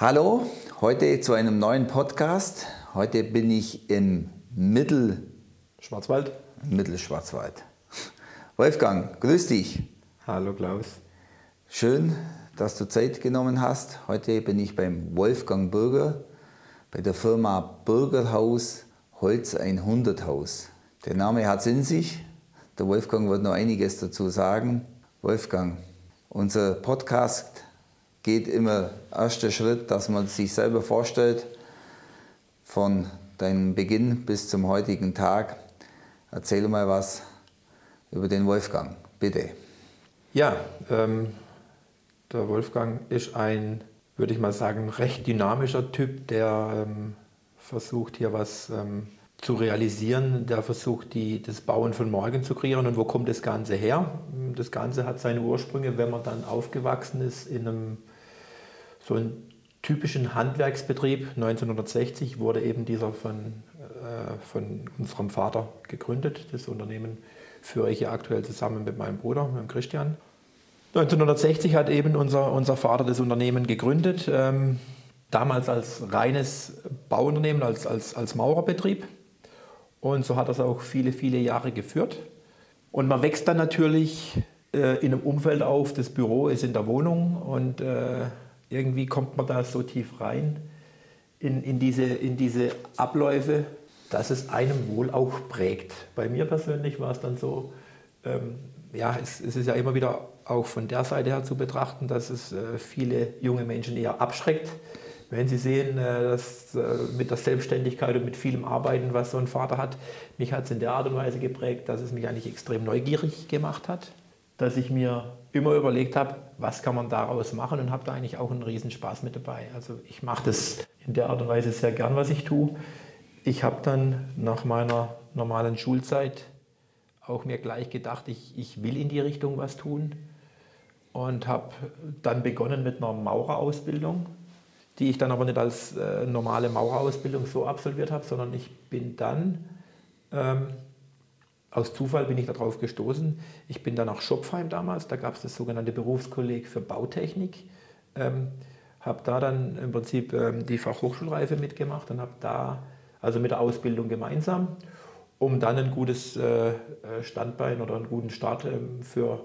Hallo, heute zu einem neuen Podcast. Heute bin ich im Mittel Schwarzwald. Mittelschwarzwald. Wolfgang, grüß dich. Hallo Klaus. Schön, dass du Zeit genommen hast. Heute bin ich beim Wolfgang Bürger bei der Firma Bürgerhaus Holz 100 Haus. Der Name hat es in sich. Der Wolfgang wird noch einiges dazu sagen. Wolfgang, unser Podcast geht immer erster Schritt, dass man sich selber vorstellt, von deinem Beginn bis zum heutigen Tag. Erzähl mal was über den Wolfgang, bitte. Ja, ähm, der Wolfgang ist ein, würde ich mal sagen, recht dynamischer Typ, der ähm, versucht hier was ähm, zu realisieren, der versucht, die, das Bauen von morgen zu kreieren. Und wo kommt das Ganze her? Das Ganze hat seine Ursprünge, wenn man dann aufgewachsen ist in einem so einem typischen Handwerksbetrieb. 1960 wurde eben dieser von, äh, von unserem Vater gegründet. Das Unternehmen führe ich ja aktuell zusammen mit meinem Bruder, mit dem Christian. 1960 hat eben unser, unser Vater das Unternehmen gegründet. Ähm, damals als reines Bauunternehmen, als, als, als Maurerbetrieb. Und so hat es auch viele, viele Jahre geführt. Und man wächst dann natürlich äh, in einem Umfeld auf, das Büro ist in der Wohnung und äh, irgendwie kommt man da so tief rein in, in, diese, in diese Abläufe, dass es einem wohl auch prägt. Bei mir persönlich war es dann so, ähm, ja, es, es, ist ja immer wieder auch von der Seite her zu betrachten, dass es äh, viele junge Menschen eher abschreckt, wenn Sie sehen, äh, dass äh, mit der Selbstständigkeit und mit vielem Arbeiten, was so ein Vater hat, mich hat es in der Art und Weise geprägt, dass es mich eigentlich extrem neugierig gemacht hat, dass ich mir immer überlegt habe, was kann man daraus machen und habe da eigentlich auch einen Riesenspaß mit dabei. Also ich mache das in der Art und Weise sehr gern, was ich tue. Ich habe dann nach meiner normalen Schulzeit auch mir gleich gedacht, ich, ich will in die Richtung was tun und habe dann begonnen mit einer Maurerausbildung die ich dann aber nicht als äh, normale Maurerausbildung so absolviert habe, sondern ich bin dann, ähm, aus Zufall bin ich darauf gestoßen, ich bin dann nach Schopfheim damals, da gab es das sogenannte Berufskolleg für Bautechnik, ähm, habe da dann im Prinzip ähm, die Fachhochschulreife mitgemacht und habe da, also mit der Ausbildung gemeinsam, um dann ein gutes äh, äh Standbein oder einen guten Start ähm, für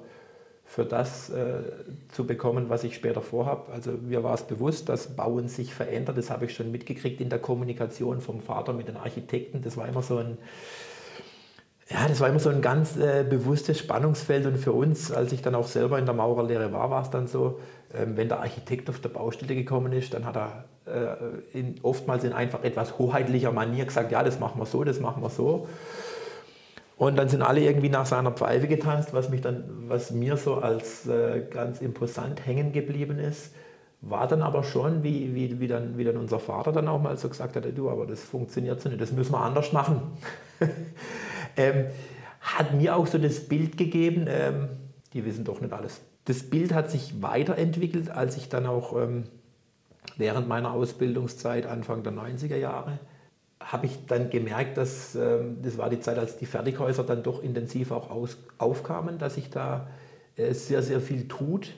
für das äh, zu bekommen, was ich später vorhabe. Also mir war es bewusst, dass Bauen sich verändert. Das habe ich schon mitgekriegt in der Kommunikation vom Vater mit den Architekten. Das war immer so ein, ja, das war immer so ein ganz äh, bewusstes Spannungsfeld. Und für uns, als ich dann auch selber in der Maurerlehre war, war es dann so, äh, wenn der Architekt auf der Baustelle gekommen ist, dann hat er äh, in, oftmals in einfach etwas hoheitlicher Manier gesagt, ja, das machen wir so, das machen wir so. Und dann sind alle irgendwie nach seiner Pfeife getanzt, was, mich dann, was mir so als äh, ganz imposant hängen geblieben ist. War dann aber schon, wie, wie, wie, dann, wie dann unser Vater dann auch mal so gesagt hat, du, aber das funktioniert so nicht, das müssen wir anders machen. ähm, hat mir auch so das Bild gegeben, ähm, die wissen doch nicht alles. Das Bild hat sich weiterentwickelt, als ich dann auch ähm, während meiner Ausbildungszeit, Anfang der 90er Jahre, habe ich dann gemerkt, dass ähm, das war die Zeit, als die Fertighäuser dann doch intensiv auch aus, aufkamen, dass sich da äh, sehr, sehr viel tut.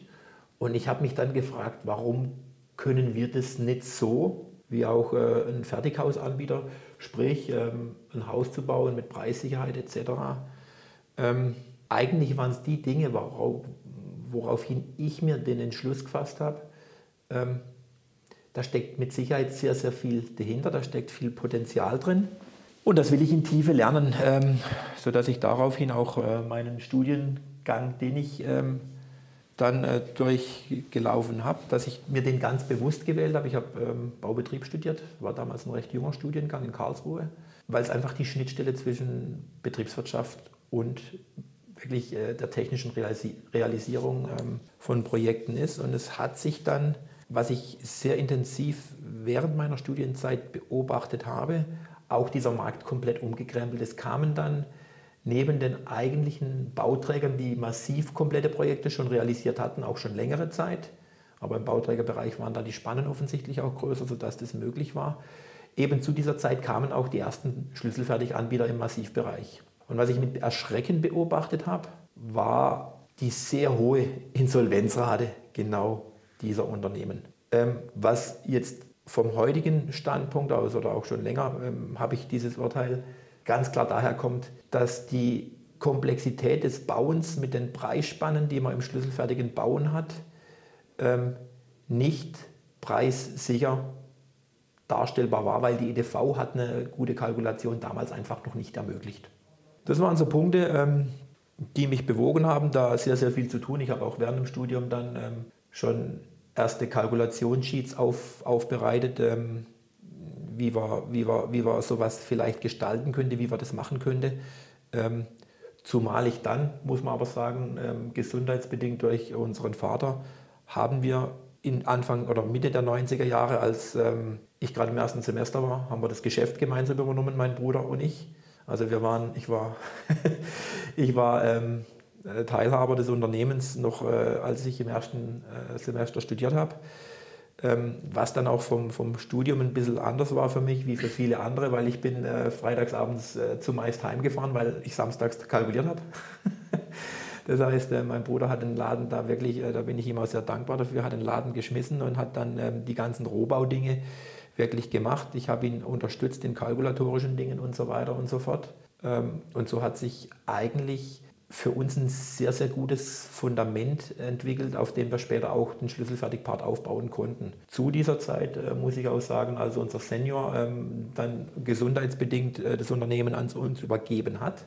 Und ich habe mich dann gefragt, warum können wir das nicht so, wie auch äh, ein Fertighausanbieter, sprich ähm, ein Haus zu bauen mit Preissicherheit etc. Ähm, eigentlich waren es die Dinge, worauf, woraufhin ich mir den Entschluss gefasst habe, ähm, da steckt mit Sicherheit sehr, sehr viel dahinter, da steckt viel Potenzial drin. Und das will ich in Tiefe lernen, ähm, sodass ich daraufhin auch äh, meinen Studiengang, den ich ähm, dann äh, durchgelaufen habe, dass ich mir den ganz bewusst gewählt habe. Ich habe ähm, Baubetrieb studiert, war damals ein recht junger Studiengang in Karlsruhe, weil es einfach die Schnittstelle zwischen Betriebswirtschaft und wirklich äh, der technischen Realisi Realisierung ähm, von Projekten ist. Und es hat sich dann was ich sehr intensiv während meiner Studienzeit beobachtet habe, auch dieser Markt komplett umgekrempelt. Es kamen dann neben den eigentlichen Bauträgern, die massiv komplette Projekte schon realisiert hatten, auch schon längere Zeit, aber im Bauträgerbereich waren da die Spannen offensichtlich auch größer, sodass das möglich war. Eben zu dieser Zeit kamen auch die ersten Schlüsselfertiganbieter im Massivbereich. Und was ich mit Erschrecken beobachtet habe, war die sehr hohe Insolvenzrate genau dieser Unternehmen. Ähm, was jetzt vom heutigen Standpunkt aus oder auch schon länger ähm, habe ich dieses Urteil ganz klar daher kommt, dass die Komplexität des Bauens mit den Preisspannen, die man im schlüsselfertigen Bauen hat, ähm, nicht preissicher darstellbar war, weil die EDV hat eine gute Kalkulation damals einfach noch nicht ermöglicht. Das waren so Punkte, ähm, die mich bewogen haben, da sehr, sehr viel zu tun. Ich habe auch während dem Studium dann ähm, schon erste Kalkulationssheets auf, aufbereitet, ähm, wie, wir, wie, wir, wie wir sowas vielleicht gestalten könnte, wie wir das machen könnte. Zumal ich dann, muss man aber sagen, gesundheitsbedingt durch unseren Vater, haben wir in Anfang oder Mitte der 90er Jahre, als ich gerade im ersten Semester war, haben wir das Geschäft gemeinsam übernommen, mein Bruder und ich. Also wir waren, ich war, ich war ähm, Teilhaber des Unternehmens noch, äh, als ich im ersten äh, Semester studiert habe. Ähm, was dann auch vom, vom Studium ein bisschen anders war für mich, wie für viele andere, weil ich bin äh, freitagsabends äh, zumeist heimgefahren, weil ich samstags kalkuliert habe. das heißt, äh, mein Bruder hat den Laden da wirklich, äh, da bin ich ihm auch sehr dankbar dafür, hat den Laden geschmissen und hat dann ähm, die ganzen Rohbaudinge wirklich gemacht. Ich habe ihn unterstützt in kalkulatorischen Dingen und so weiter und so fort. Ähm, und so hat sich eigentlich für uns ein sehr, sehr gutes Fundament entwickelt, auf dem wir später auch den Schlüsselfertigpart aufbauen konnten. Zu dieser Zeit äh, muss ich auch sagen, als unser Senior ähm, dann gesundheitsbedingt äh, das Unternehmen an uns übergeben hat,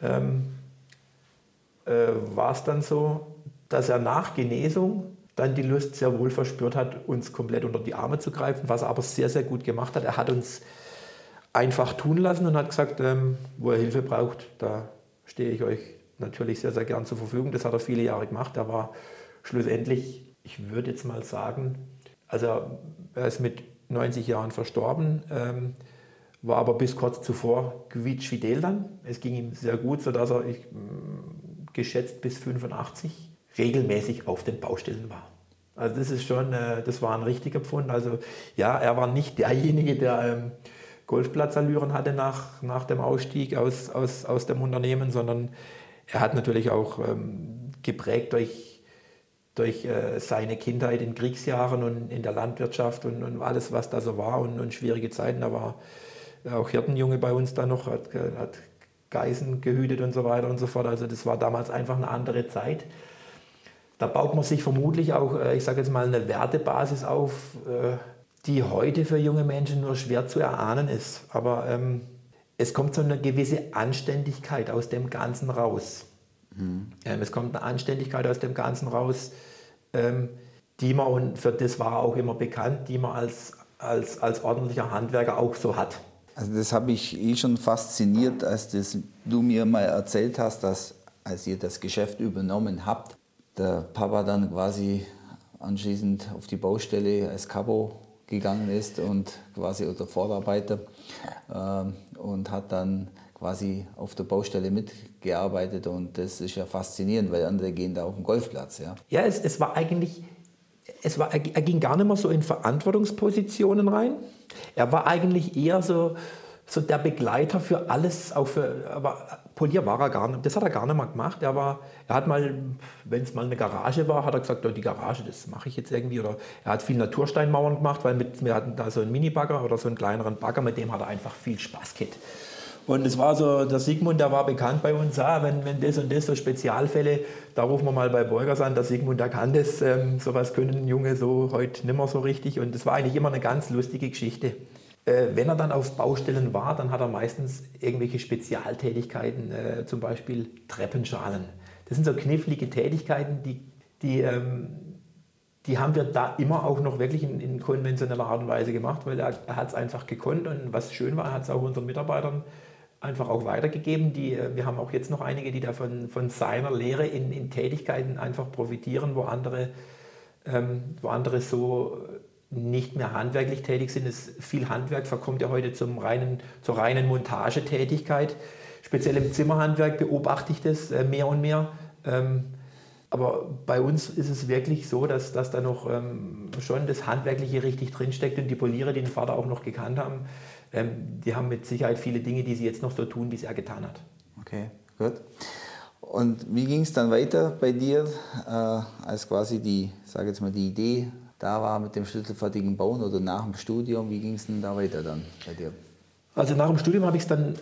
ähm, äh, war es dann so, dass er nach Genesung dann die Lust sehr wohl verspürt hat, uns komplett unter die Arme zu greifen, was er aber sehr, sehr gut gemacht hat. Er hat uns einfach tun lassen und hat gesagt, ähm, wo er Hilfe braucht, da stehe ich euch natürlich sehr, sehr gern zur Verfügung. Das hat er viele Jahre gemacht. Er war schlussendlich, ich würde jetzt mal sagen, also er ist mit 90 Jahren verstorben, ähm, war aber bis kurz zuvor quietschfidel dann. Es ging ihm sehr gut, sodass er, ich, geschätzt bis 85 regelmäßig auf den Baustellen war. Also das ist schon, äh, das war ein richtiger Pfund. Also ja, er war nicht derjenige, der ähm, Golfplatzallüren hatte nach, nach dem Ausstieg aus, aus, aus dem Unternehmen, sondern er hat natürlich auch ähm, geprägt durch, durch äh, seine Kindheit in Kriegsjahren und in der Landwirtschaft und, und alles, was da so war und, und schwierige Zeiten. Da war auch Hirtenjunge bei uns da noch, hat, hat Geißen gehütet und so weiter und so fort. Also das war damals einfach eine andere Zeit. Da baut man sich vermutlich auch, äh, ich sage jetzt mal, eine Wertebasis auf, äh, die heute für junge Menschen nur schwer zu erahnen ist. Aber ähm, es kommt so eine gewisse Anständigkeit aus dem Ganzen raus. Mhm. Ähm, es kommt eine Anständigkeit aus dem Ganzen raus, ähm, die man, und für das war auch immer bekannt, die man als, als, als ordentlicher Handwerker auch so hat. Also das habe ich eh schon fasziniert, als das, du mir mal erzählt hast, dass als ihr das Geschäft übernommen habt, der Papa dann quasi anschließend auf die Baustelle als Cabo gegangen ist und quasi oder Vorarbeiter äh, und hat dann quasi auf der Baustelle mitgearbeitet und das ist ja faszinierend, weil andere gehen da auf den Golfplatz. Ja, ja es, es war eigentlich, es war, er ging gar nicht mehr so in Verantwortungspositionen rein. Er war eigentlich eher so, so der Begleiter für alles, auch für, aber Polier war er gar nicht, das hat er gar nicht mal gemacht. Er, war, er hat mal, wenn es mal eine Garage war, hat er gesagt, oh, die Garage, das mache ich jetzt irgendwie. Oder er hat viel Natursteinmauern gemacht, weil mit, wir hatten da so einen Mini-Bagger oder so einen kleineren Bagger, mit dem hat er einfach viel Spaß gehabt. Und es war so, der Sigmund, der war bekannt bei uns, ah, wenn, wenn das und das so Spezialfälle, da rufen wir mal bei Borgers an, der Sigmund, der kann das, ähm, sowas können Junge so heute nicht mehr so richtig. Und das war eigentlich immer eine ganz lustige Geschichte. Äh, wenn er dann auf Baustellen war, dann hat er meistens irgendwelche Spezialtätigkeiten, äh, zum Beispiel Treppenschalen. Das sind so knifflige Tätigkeiten, die, die, ähm, die haben wir da immer auch noch wirklich in, in konventioneller Art und Weise gemacht, weil er, er hat es einfach gekonnt und was schön war, er hat es auch unseren Mitarbeitern einfach auch weitergegeben. Die, äh, wir haben auch jetzt noch einige, die da von, von seiner Lehre in, in Tätigkeiten einfach profitieren, wo andere, ähm, wo andere so nicht mehr handwerklich tätig sind. Es, viel Handwerk verkommt ja heute zum reinen, zur reinen Montagetätigkeit. Speziell im Zimmerhandwerk beobachte ich das äh, mehr und mehr. Ähm, aber bei uns ist es wirklich so, dass, dass da noch ähm, schon das Handwerkliche richtig drinsteckt und die Poliere, die den Vater auch noch gekannt haben, ähm, die haben mit Sicherheit viele Dinge, die sie jetzt noch so tun, wie es er getan hat. Okay, gut. Und wie ging es dann weiter bei dir, äh, als quasi die, sage jetzt mal, die Idee da war mit dem schlüsselfertigen Bauen oder nach dem Studium? Wie ging es denn da weiter dann bei dir? Also nach dem Studium habe ich es dann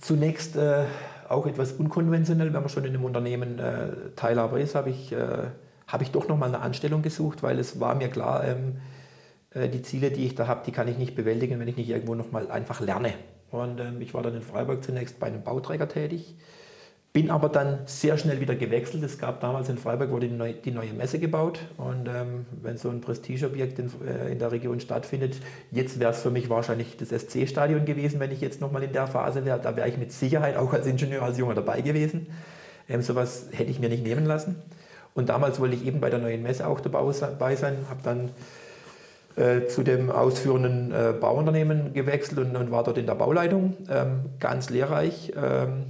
zunächst äh, auch etwas unkonventionell, wenn man schon in einem Unternehmen äh, Teilhaber ist, habe ich, äh, hab ich doch nochmal eine Anstellung gesucht, weil es war mir klar, ähm, äh, die Ziele, die ich da habe, die kann ich nicht bewältigen, wenn ich nicht irgendwo nochmal einfach lerne. Und ähm, ich war dann in Freiburg zunächst bei einem Bauträger tätig, bin aber dann sehr schnell wieder gewechselt. Es gab damals in Freiburg wurde die neue, Messe gebaut. Und ähm, wenn so ein Prestigeobjekt in, äh, in der Region stattfindet, jetzt wäre es für mich wahrscheinlich das SC-Stadion gewesen, wenn ich jetzt nochmal in der Phase wäre. Da wäre ich mit Sicherheit auch als Ingenieur, als Junger dabei gewesen. Ähm, sowas hätte ich mir nicht nehmen lassen. Und damals wollte ich eben bei der neuen Messe auch dabei sein, habe dann äh, zu dem ausführenden äh, Bauunternehmen gewechselt und, und, war dort in der Bauleitung, ähm, ganz lehrreich. Ähm,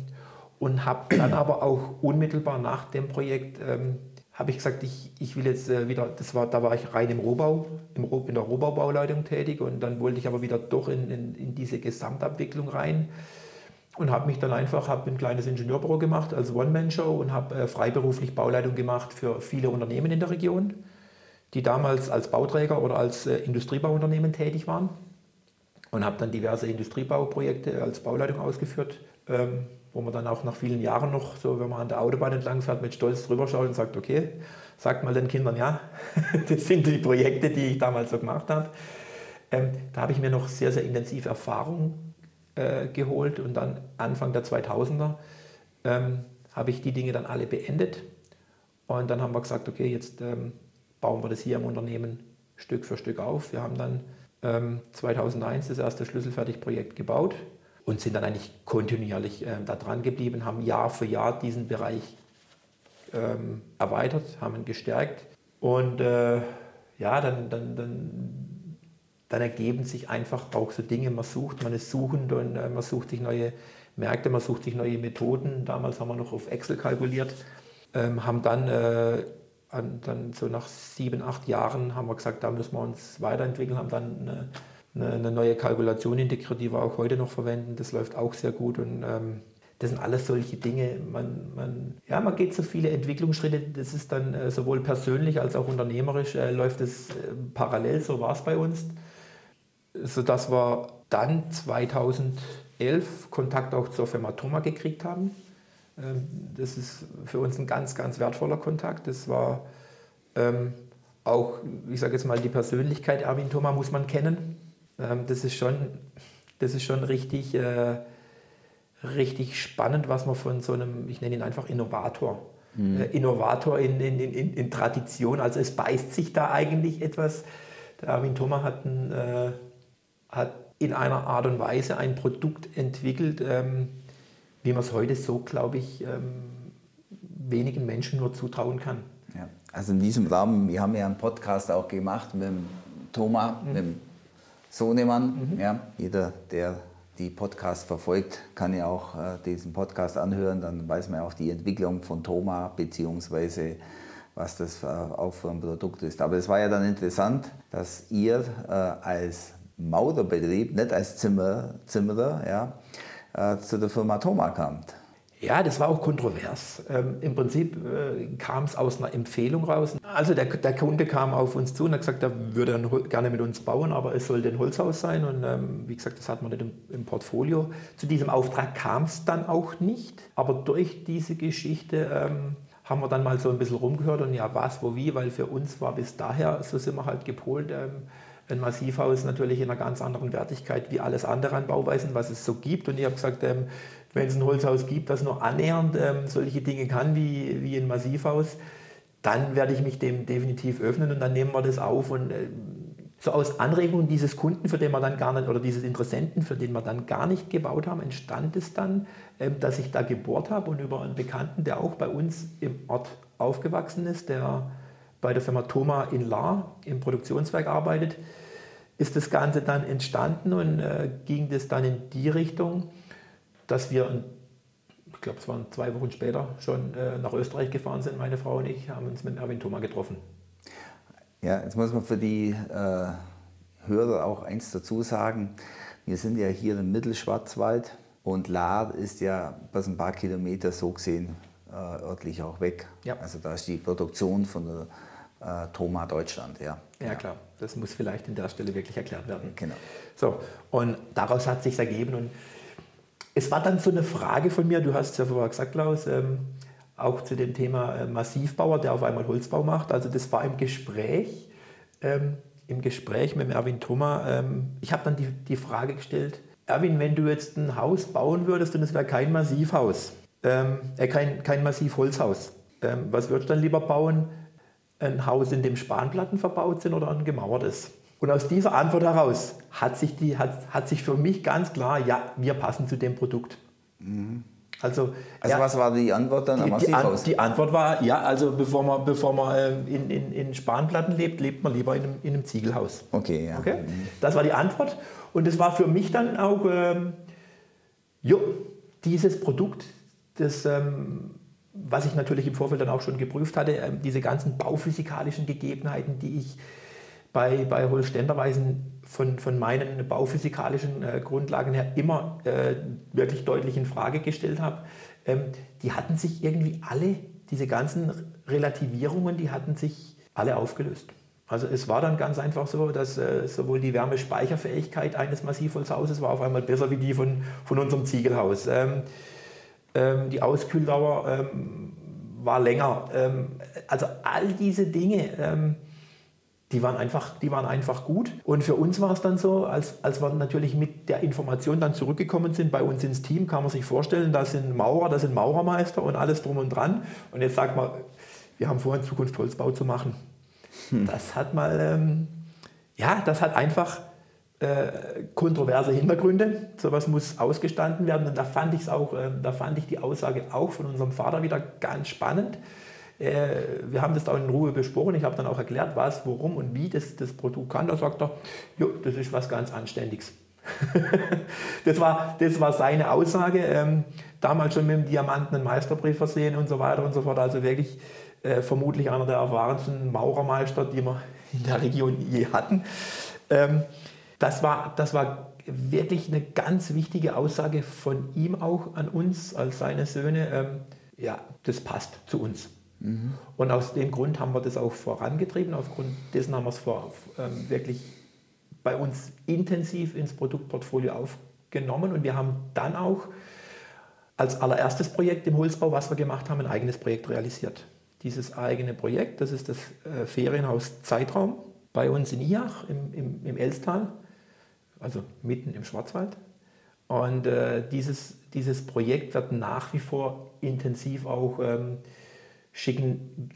und habe dann aber auch unmittelbar nach dem Projekt ähm, habe ich gesagt, ich, ich will jetzt äh, wieder, das war, da war ich rein im Rohbau, im, in der Rohbaubauleitung tätig und dann wollte ich aber wieder doch in, in, in diese Gesamtabwicklung rein und habe mich dann einfach, habe ein kleines Ingenieurbüro gemacht als One-Man-Show und habe äh, freiberuflich Bauleitung gemacht für viele Unternehmen in der Region, die damals als Bauträger oder als äh, Industriebauunternehmen tätig waren und habe dann diverse Industriebauprojekte als Bauleitung ausgeführt. Ähm, wo man dann auch nach vielen Jahren noch, so wenn man an der Autobahn entlang fährt, mit Stolz drüber schaut und sagt, okay, sagt mal den Kindern, ja, das sind die Projekte, die ich damals so gemacht habe. Ähm, da habe ich mir noch sehr, sehr intensive Erfahrung äh, geholt und dann Anfang der 2000er ähm, habe ich die Dinge dann alle beendet und dann haben wir gesagt, okay, jetzt ähm, bauen wir das hier im Unternehmen Stück für Stück auf. Wir haben dann 2001 ähm, das erste Schlüsselfertigprojekt gebaut und sind dann eigentlich kontinuierlich äh, da dran geblieben, haben Jahr für Jahr diesen Bereich ähm, erweitert, haben ihn gestärkt. Und äh, ja, dann, dann, dann, dann, ergeben sich einfach auch so Dinge, man sucht, man ist suchend und äh, man sucht sich neue Märkte, man sucht sich neue Methoden. Damals haben wir noch auf Excel kalkuliert, ähm, haben dann, äh, an, dann so nach sieben, acht Jahren haben wir gesagt, da müssen wir uns weiterentwickeln, haben dann eine, neue Kalkulation integriert, die wir auch heute noch verwenden. Das läuft auch sehr gut und ähm, das sind alles solche Dinge. Man, man, ja, man geht so viele Entwicklungsschritte. Das ist dann äh, sowohl persönlich als auch unternehmerisch äh, läuft es äh, parallel. So war es bei uns, sodass wir dann 2011 Kontakt auch zur Firma Thoma gekriegt haben. Ähm, das ist für uns ein ganz, ganz wertvoller Kontakt. Das war ähm, auch, ich sage jetzt mal, die Persönlichkeit Erwin Thoma muss man kennen. Ähm, das, ist schon, das ist schon richtig, äh, richtig spannend, was man von so einem, ich nenne ihn einfach Innovator, mhm. äh, Innovator in, in, in, in, Tradition, also es beißt sich da eigentlich etwas. Der Armin Thoma hat, ein, äh, hat in einer Art und Weise ein Produkt entwickelt, ähm, wie man es heute so, glaube ich, ähm, wenigen Menschen nur zutrauen kann. Ja. Also in diesem Rahmen, wir haben ja einen Podcast auch gemacht mit dem Thomas, mhm. mit dem Sohnemann. Mhm. Ja, jeder, der die Podcast verfolgt, kann ja auch äh, diesen Podcast anhören. Dann weiß man auch die Entwicklung von Thoma beziehungsweise was das äh, auch für ein Produkt ist. Aber es war ja dann interessant, dass ihr äh, als Mauderbetrieb, nicht als Zimmer, Zimmerer, ja, äh, zu der Firma Thoma kamt. Ja, das war auch kontrovers. Ähm, Im Prinzip äh, kam es aus einer Empfehlung raus. Also der, der, Kunde kam auf uns zu und hat gesagt, er würde gerne mit uns bauen, aber es sollte ein Holzhaus sein. Und ähm, wie gesagt, das hat man nicht im, im Portfolio. Zu diesem Auftrag kam es dann auch nicht. Aber durch diese Geschichte ähm, haben wir dann mal so ein bisschen rumgehört und ja, was, wo, wie, weil für uns war bis daher, so sind wir halt gepolt, ähm, ein Massivhaus natürlich in einer ganz anderen Wertigkeit wie alles andere an Bauweisen, was es so gibt. Und ich habe gesagt, ähm, wenn es ein Holzhaus gibt, das nur annähernd ähm, solche Dinge kann wie, wie ein Massivhaus, dann werde ich mich dem definitiv öffnen und dann nehmen wir das auf. Und äh, so aus Anregungen dieses Kunden, für den wir dann gar nicht, oder dieses Interessenten, für den wir dann gar nicht gebaut haben, entstand es dann, ähm, dass ich da gebohrt habe und über einen Bekannten, der auch bei uns im Ort aufgewachsen ist, der bei der Firma Thoma in Lahr im Produktionswerk arbeitet, ist das Ganze dann entstanden und äh, ging das dann in die Richtung, dass wir, ich glaube, es waren zwei Wochen später, schon äh, nach Österreich gefahren sind, meine Frau und ich, haben uns mit Erwin Thoma getroffen. Ja, jetzt muss man für die äh, Hörer auch eins dazu sagen. Wir sind ja hier im Mittelschwarzwald und Lahr ist ja bis ein paar Kilometer so gesehen örtlich auch weg. Ja. Also da ist die Produktion von der äh, Thoma Deutschland. Ja. ja, klar. Das muss vielleicht an der Stelle wirklich erklärt werden. Genau. So, und daraus hat sich ergeben. Und es war dann so eine Frage von mir, du hast es ja vorher gesagt, Klaus, ähm, auch zu dem Thema äh, Massivbauer, der auf einmal Holzbau macht. Also das war im Gespräch, ähm, im Gespräch mit Erwin Thoma. Ähm, ich habe dann die, die Frage gestellt, Erwin, wenn du jetzt ein Haus bauen würdest und es wäre kein Massivhaus, ähm, äh, kein, kein Massivholzhaus, ähm, was würdest du dann lieber bauen? Ein Haus, in dem Spanplatten verbaut sind oder ein gemauertes? Und aus dieser Antwort heraus hat sich, die, hat, hat sich für mich ganz klar, ja, wir passen zu dem Produkt. Mhm. Also, also ja, was war die Antwort dann am Massivhaus? Die, die, Antwort war, ja, also bevor man, bevor man äh, in, in, in Spanplatten lebt, lebt man lieber in einem, in einem Ziegelhaus. Okay, ja. Okay? Das war die Antwort. Und das war für mich dann auch, ähm, jo, dieses Produkt, das, ähm, was ich natürlich im Vorfeld dann auch schon geprüft hatte, äh, diese ganzen bauphysikalischen Gegebenheiten, die ich bei, bei Holständerweisen von, von meinen bauphysikalischen äh, Grundlagen her immer äh, wirklich deutlich in Frage gestellt habe, ähm, die hatten sich irgendwie alle, diese ganzen Relativierungen, die hatten sich alle aufgelöst. Also es war dann ganz einfach so, dass äh, sowohl die Wärmespeicherfähigkeit eines Massivholzhauses war auf einmal besser wie die von, von unserem Ziegelhaus. Ähm, ähm, die Auskühldauer ähm, war länger. Ähm, also all diese Dinge ähm, die waren einfach, die waren einfach gut. Und für uns war es dann so, als, als wir natürlich mit der Information dann zurückgekommen sind, bei uns ins Team, kann man sich vorstellen, da sind Maurer, da sind Maurermeister und alles drum und dran. Und jetzt sagt man, wir haben vor, in Zukunft Holzbau zu machen. Hm. Das hat mal, ähm, ja, das hat einfach äh, kontroverse Hintergründe. Sowas muss ausgestanden werden. Und da fand ich auch, äh, da fand ich die Aussage auch von unserem Vater wieder ganz spannend. Äh, wir haben das da in Ruhe besprochen. Ich habe dann auch erklärt, was, worum und wie das, das Produkt kann. Da sagt er, jo, das ist was ganz Anständiges. das, war, das war seine Aussage. Ähm, damals schon mit dem Diamanten einen Meisterbrief versehen und so weiter und so fort. Also wirklich äh, vermutlich einer der erfahrensten Maurermeister, die wir in der Region je hatten. Ähm, das, war, das war wirklich eine ganz wichtige Aussage von ihm auch an uns als seine Söhne. Ähm, ja, das passt zu uns. Mhm. Und aus dem Grund haben wir das auch vorangetrieben. Aufgrund dessen haben wir es vor, ähm, wirklich bei uns intensiv ins Produktportfolio aufgenommen. Und wir haben dann auch als allererstes Projekt im Holzbau, was wir gemacht haben, ein eigenes Projekt realisiert. Dieses eigene Projekt, das ist das äh, Ferienhaus Zeitraum bei uns in Iach im, im, im Elstal, also mitten im Schwarzwald. Und äh, dieses, dieses Projekt wird nach wie vor intensiv auch ähm, schicken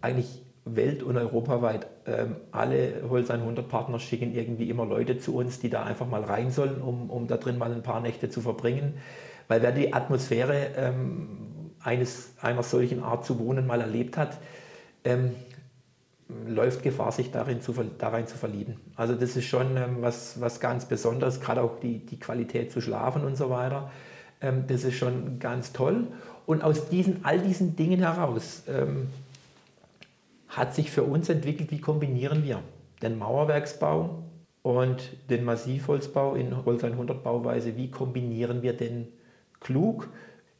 eigentlich welt- und europaweit ähm, alle Holz 100 Partner schicken irgendwie immer Leute zu uns, die da einfach mal rein sollen, um, um da drin mal ein paar Nächte zu verbringen. Weil wer die Atmosphäre ähm, eines, einer solchen Art zu wohnen mal erlebt hat, ähm, läuft Gefahr, sich darin zu, darin zu verlieben. Also das ist schon ähm, was, was ganz Besonderes, gerade auch die, die Qualität zu schlafen und so weiter. Ähm, das ist schon ganz toll. Und aus diesen, all diesen Dingen heraus ähm, hat sich für uns entwickelt, wie kombinieren wir den Mauerwerksbau und den Massivholzbau in Holz 100 Bauweise, wie kombinieren wir den klug?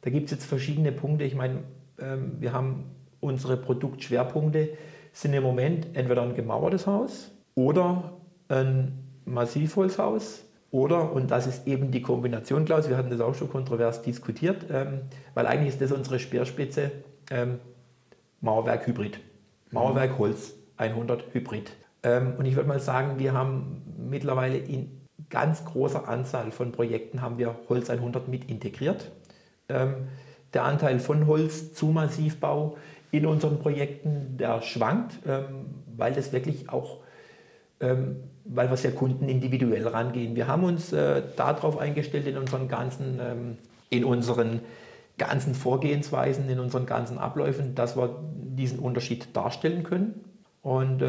Da gibt es jetzt verschiedene Punkte. Ich meine, ähm, wir haben unsere Produktschwerpunkte, sind im Moment entweder ein gemauertes Haus oder ein Massivholzhaus oder, und das ist eben die Kombination, Klaus, wir hatten das auch schon kontrovers diskutiert, ähm, weil eigentlich ist das unsere Speerspitze, ähm, Mauerwerk Hybrid. Mauerwerk Holz 100 Hybrid. Ähm, und ich würde mal sagen, wir haben mittlerweile in ganz großer Anzahl von Projekten haben wir Holz 100 mit integriert. Ähm, der Anteil von Holz zu Massivbau in unseren Projekten, der schwankt, ähm, weil das wirklich auch ähm, weil wir sehr kundenindividuell rangehen. Wir haben uns äh, darauf eingestellt in unseren ganzen, ähm, in unseren ganzen Vorgehensweisen, in unseren ganzen Abläufen, dass wir diesen Unterschied darstellen können. Und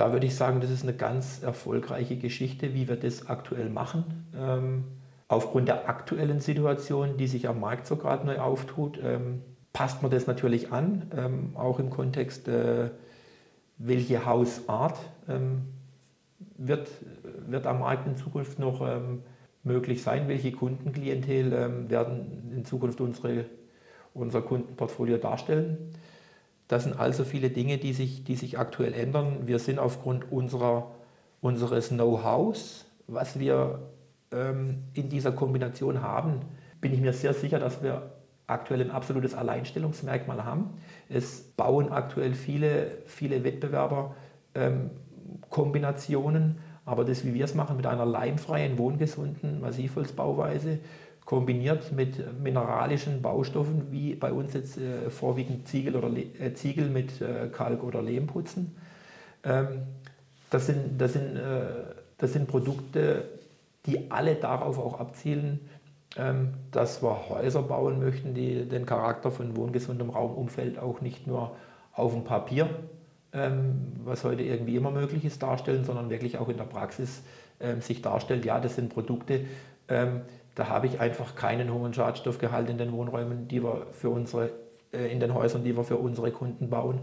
da würde ich sagen, das ist eine ganz erfolgreiche Geschichte, wie wir das aktuell machen. Ähm, aufgrund der aktuellen Situation, die sich am Markt so gerade neu auftut, ähm, passt man das natürlich an, ähm, auch im Kontext, äh, welche Hausart ähm, wird, wird am Markt in Zukunft noch ähm, möglich sein? Welche Kundenklientel ähm, werden in Zukunft unsere, unser Kundenportfolio darstellen? Das sind also viele Dinge, die sich, die sich aktuell ändern. Wir sind aufgrund unserer, unseres Know-hows, was wir ähm, in dieser Kombination haben, bin ich mir sehr sicher, dass wir aktuell ein absolutes Alleinstellungsmerkmal haben. Es bauen aktuell viele, viele Wettbewerber ähm, Kombinationen, aber das, wie wir es machen, mit einer leimfreien, wohngesunden Massivholzbauweise, kombiniert mit mineralischen Baustoffen, wie bei uns jetzt äh, vorwiegend Ziegel, oder äh, Ziegel mit äh, Kalk- oder Lehmputzen. Ähm, das, sind, das, sind, äh, das sind Produkte, die alle darauf auch abzielen, dass wir Häuser bauen möchten, die den Charakter von wohngesundem Raumumfeld auch nicht nur auf dem Papier, ähm, was heute irgendwie immer möglich ist, darstellen, sondern wirklich auch in der Praxis ähm, sich darstellt, ja, das sind Produkte, da habe ich einfach keinen hohen Schadstoffgehalt in den Wohnräumen, die wir für unsere, äh, in den Häusern, die wir für unsere Kunden bauen.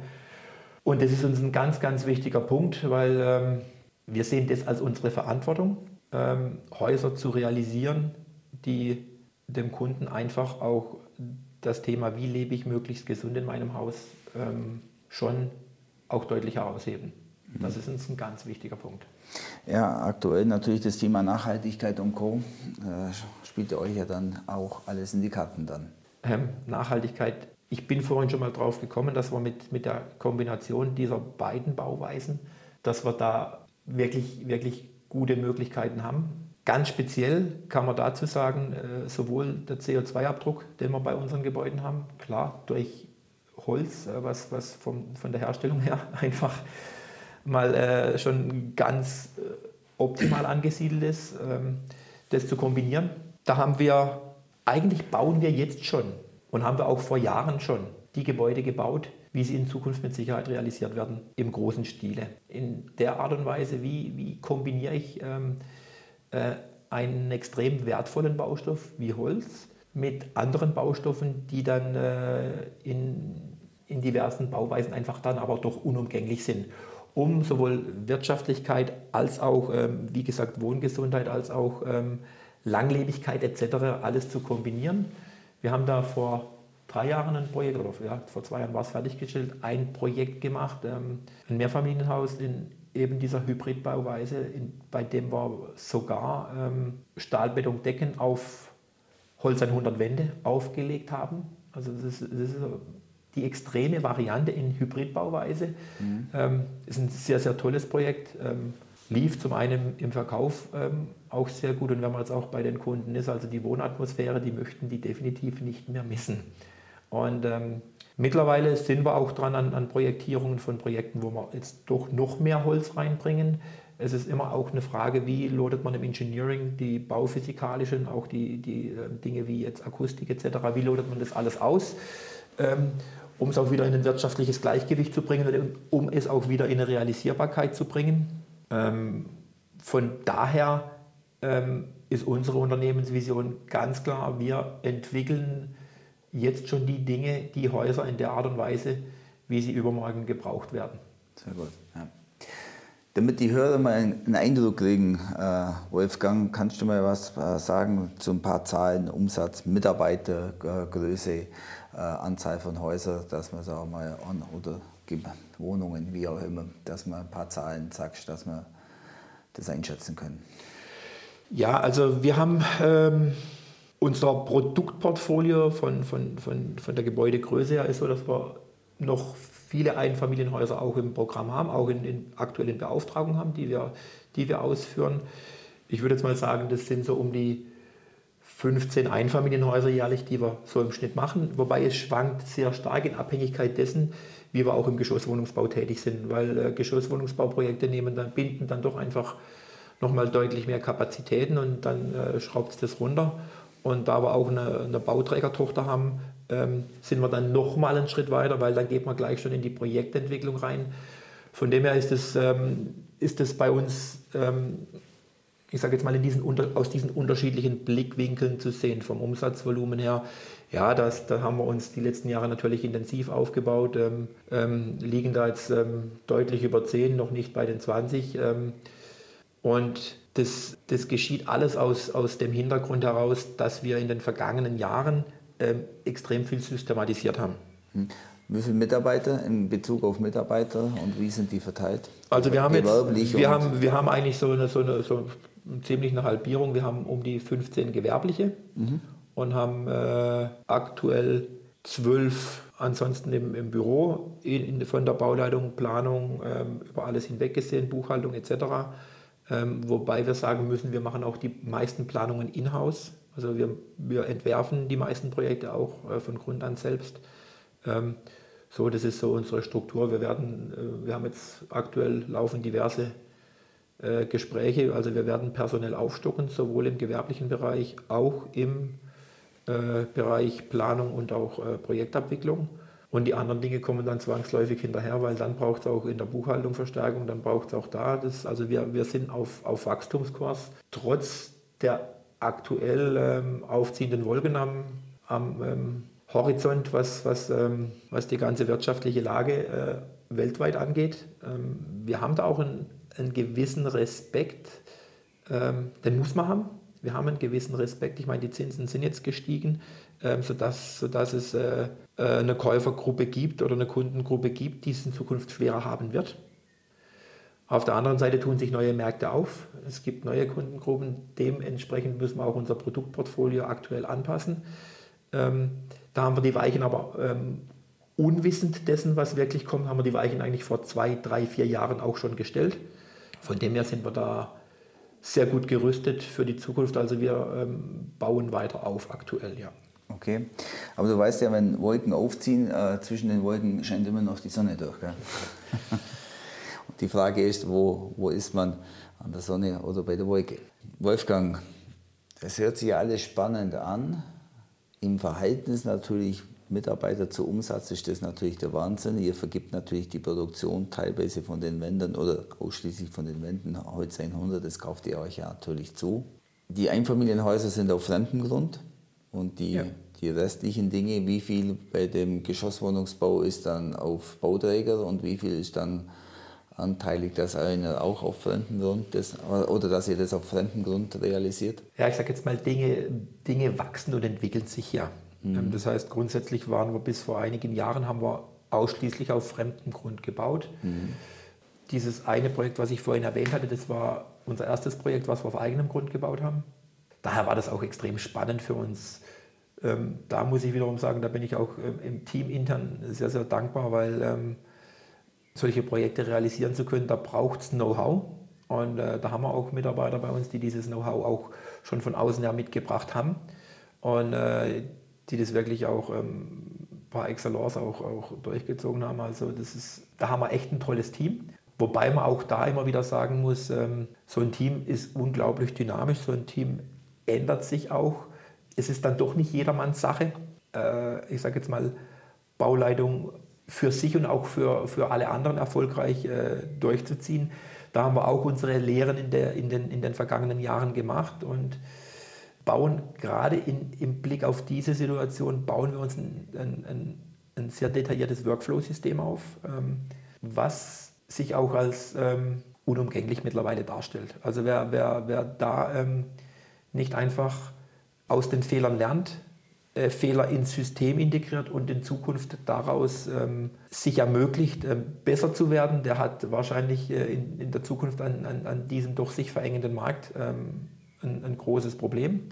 Und das ist uns ein ganz, ganz wichtiger Punkt, weil wir sehen das als unsere Verantwortung, Häuser zu realisieren, die dem Kunden einfach auch das Thema, wie lebe ich möglichst gesund in meinem Haus, ähm, schon auch deutlich herausheben. Mhm. Das ist uns ein ganz wichtiger Punkt. Ja, aktuell natürlich das Thema Nachhaltigkeit und Co. Äh, spielt euch ja dann auch alles in die Karten dann. Ähm, Nachhaltigkeit, ich bin vorhin schon mal drauf gekommen, dass wir mit, mit der Kombination dieser beiden Bauweisen, dass wir da wirklich, wirklich gute Möglichkeiten haben. Ganz speziell kann man dazu sagen, äh, sowohl der CO2-Abdruck, den wir bei unseren Gebäuden haben, klar, durch Holz, äh, was, was vom, von der Herstellung her einfach mal äh, schon ganz optimal angesiedelt ist, ähm, das zu kombinieren. Da haben wir, eigentlich bauen wir jetzt schon und haben wir auch vor Jahren schon die Gebäude gebaut, wie sie in Zukunft mit Sicherheit realisiert werden, im großen Stile. In der Art und Weise, wie, wie kombiniere ich ähm, äh, einen extrem wertvollen Baustoff wie Holz mit anderen Baustoffen, die dann äh, in, in diversen Bauweisen einfach dann aber doch unumgänglich sind, um sowohl Wirtschaftlichkeit als auch, ähm, wie gesagt, Wohngesundheit als auch ähm, Langlebigkeit etc. alles zu kombinieren. Wir haben da vor drei Jahren ein Projekt, oder ja, vor zwei Jahren war es fertiggestellt, ein Projekt gemacht, ähm, ein Mehrfamilienhaus in, eben dieser Hybridbauweise, in, bei dem wir sogar ähm, Stahlbetondecken auf Holz 100 Wände aufgelegt haben. Also das ist, das ist die extreme Variante in Hybridbauweise. Mhm. Ähm, ist ein sehr, sehr tolles Projekt. Ähm, lief zum einen im Verkauf ähm, auch sehr gut und wenn man jetzt auch bei den Kunden ist, also die Wohnatmosphäre, die möchten die definitiv nicht mehr missen. Und ähm, Mittlerweile sind wir auch dran an, an Projektierungen von Projekten, wo wir jetzt doch noch mehr Holz reinbringen. Es ist immer auch eine Frage, wie lotet man im Engineering die bauphysikalischen, auch die, die äh, Dinge wie jetzt Akustik etc., wie lotet man das alles aus, ähm, um es auch wieder in ein wirtschaftliches Gleichgewicht zu bringen um es auch wieder in eine Realisierbarkeit zu bringen. Ähm, von daher ähm, ist unsere Unternehmensvision ganz klar, wir entwickeln jetzt schon die Dinge, die Häuser in der Art und Weise, wie sie übermorgen gebraucht werden. Sehr gut. Ja. Damit die Hörer mal einen Eindruck kriegen, äh, Wolfgang, kannst du mal was äh, sagen zu ein paar Zahlen, Umsatz, Mitarbeitergröße, äh, Anzahl von Häusern, dass man sagen mal an oder Wohnungen, wie auch immer, dass man ein paar Zahlen sagst, dass wir das einschätzen können. Ja, also wir haben ähm, unser Produktportfolio von, von, von, von der Gebäudegröße her ist so, dass wir noch viele Einfamilienhäuser auch im Programm haben, auch in, in aktuellen Beauftragungen haben, die wir, die wir ausführen. Ich würde jetzt mal sagen, das sind so um die 15 Einfamilienhäuser jährlich, die wir so im Schnitt machen, wobei es schwankt sehr stark in Abhängigkeit dessen, wie wir auch im Geschosswohnungsbau tätig sind, weil äh, Geschosswohnungsbauprojekte nehmen dann, binden dann doch einfach nochmal deutlich mehr Kapazitäten und dann äh, schraubt es das runter. Und da wir auch eine, eine Bauträgertochter haben, ähm, sind wir dann nochmal einen Schritt weiter, weil dann geht man gleich schon in die Projektentwicklung rein. Von dem her ist es, ähm, ist es bei uns, ähm, ich sage jetzt mal, in diesen, aus diesen unterschiedlichen Blickwinkeln zu sehen, vom Umsatzvolumen her. Ja, das, da haben wir uns die letzten Jahre natürlich intensiv aufgebaut, ähm, ähm, liegen da jetzt ähm, deutlich über 10, noch nicht bei den 20. und das, das geschieht alles aus, aus dem Hintergrund heraus, dass wir in den vergangenen Jahren ähm, extrem viel systematisiert haben. Hm. Wie viele Mitarbeiter in Bezug auf Mitarbeiter und wie sind die verteilt? Also wir haben jetzt, wir haben, wir haben eigentlich so eine, so eine, so ziemlich eine Halbierung. Wir haben um die 15 gewerbliche mhm. und haben äh, aktuell zwölf ansonsten im, im Büro in, in, von der Bauleitung, Planung ähm, über alles hinweg gesehen, Buchhaltung etc. Ähm, wobei wir sagen müssen, wir machen auch die meisten Planungen in-house. Also wir, wir entwerfen die meisten Projekte auch äh, von Grund an selbst. Ähm, so, das ist so unsere Struktur. Wir werden, äh, wir haben jetzt aktuell laufen diverse äh, Gespräche. Also wir werden personell aufstocken, sowohl im gewerblichen Bereich, auch im äh, Bereich Planung und auch äh, Projektabwicklung. Und die anderen Dinge kommen dann zwangsläufig hinterher, weil dann braucht es auch in der Buchhaltung Verstärkung, dann braucht es auch da. Das, also wir, wir sind auf, auf Wachstumskurs, trotz der aktuell ähm, aufziehenden Wolken am, am ähm, Horizont, was, was, ähm, was die ganze wirtschaftliche Lage äh, weltweit angeht. Ähm, wir haben da auch einen, einen gewissen Respekt, ähm, den muss man haben. Wir haben einen gewissen Respekt. Ich meine, die Zinsen sind jetzt gestiegen, ähm, sodass, sodass es äh, eine Käufergruppe gibt oder eine Kundengruppe gibt, die es in Zukunft schwerer haben wird. Auf der anderen Seite tun sich neue Märkte auf. Es gibt neue Kundengruppen. Dementsprechend müssen wir auch unser Produktportfolio aktuell anpassen. Ähm, da haben wir die Weichen aber ähm, unwissend dessen, was wirklich kommt, haben wir die Weichen eigentlich vor zwei, drei, vier Jahren auch schon gestellt. Von dem her sind wir da sehr gut gerüstet für die Zukunft. Also wir ähm, bauen weiter auf aktuell, ja. Okay, aber du weißt ja, wenn Wolken aufziehen, äh, zwischen den Wolken scheint immer noch die Sonne durch. Gell? Und die Frage ist, wo, wo ist man an der Sonne oder bei der Wolke? Wolfgang, das hört sich alles spannend an. Im Verhältnis natürlich Mitarbeiter zu Umsatz ist das natürlich der Wahnsinn. Ihr vergibt natürlich die Produktion teilweise von den Wänden oder ausschließlich von den Wänden. Holz 100, das kauft ihr euch ja natürlich zu. Die Einfamilienhäuser sind auf Fremdengrund und die, ja. Die restlichen Dinge, wie viel bei dem Geschosswohnungsbau ist dann auf Bauträger und wie viel ist dann anteilig, dass einer auch auf fremden Grund das, oder dass ihr das auf fremden Grund realisiert? Ja, ich sage jetzt mal, Dinge, Dinge wachsen und entwickeln sich ja. Mhm. Das heißt, grundsätzlich waren wir bis vor einigen Jahren haben wir ausschließlich auf fremdem Grund gebaut. Mhm. Dieses eine Projekt, was ich vorhin erwähnt hatte, das war unser erstes Projekt, was wir auf eigenem Grund gebaut haben. Daher war das auch extrem spannend für uns. Ähm, da muss ich wiederum sagen, da bin ich auch ähm, im Team intern sehr, sehr dankbar, weil ähm, solche Projekte realisieren zu können, da braucht es Know-how. Und äh, da haben wir auch Mitarbeiter bei uns, die dieses Know-how auch schon von außen her mitgebracht haben. Und äh, die das wirklich auch ähm, par excellence auch, auch durchgezogen haben. Also das ist, da haben wir echt ein tolles Team. Wobei man auch da immer wieder sagen muss, ähm, so ein Team ist unglaublich dynamisch, so ein Team ändert sich auch. Es ist dann doch nicht jedermanns Sache. Äh, ich sage jetzt mal, Bauleitung für sich und auch für, für alle anderen erfolgreich äh, durchzuziehen. Da haben wir auch unsere Lehren in, der, in, den, in den vergangenen Jahren gemacht und bauen gerade in, im Blick auf diese Situation, bauen wir uns ein, ein, ein sehr detailliertes Workflow-System auf, ähm, was sich auch als ähm, unumgänglich mittlerweile darstellt. Also wer, wer, wer da ähm, nicht einfach aus den Fehlern lernt, äh, Fehler ins System integriert und in Zukunft daraus ähm, sich ermöglicht, äh, besser zu werden, der hat wahrscheinlich äh, in, in der Zukunft an, an, an diesem doch sich verengenden Markt ähm, ein, ein, großes Problem.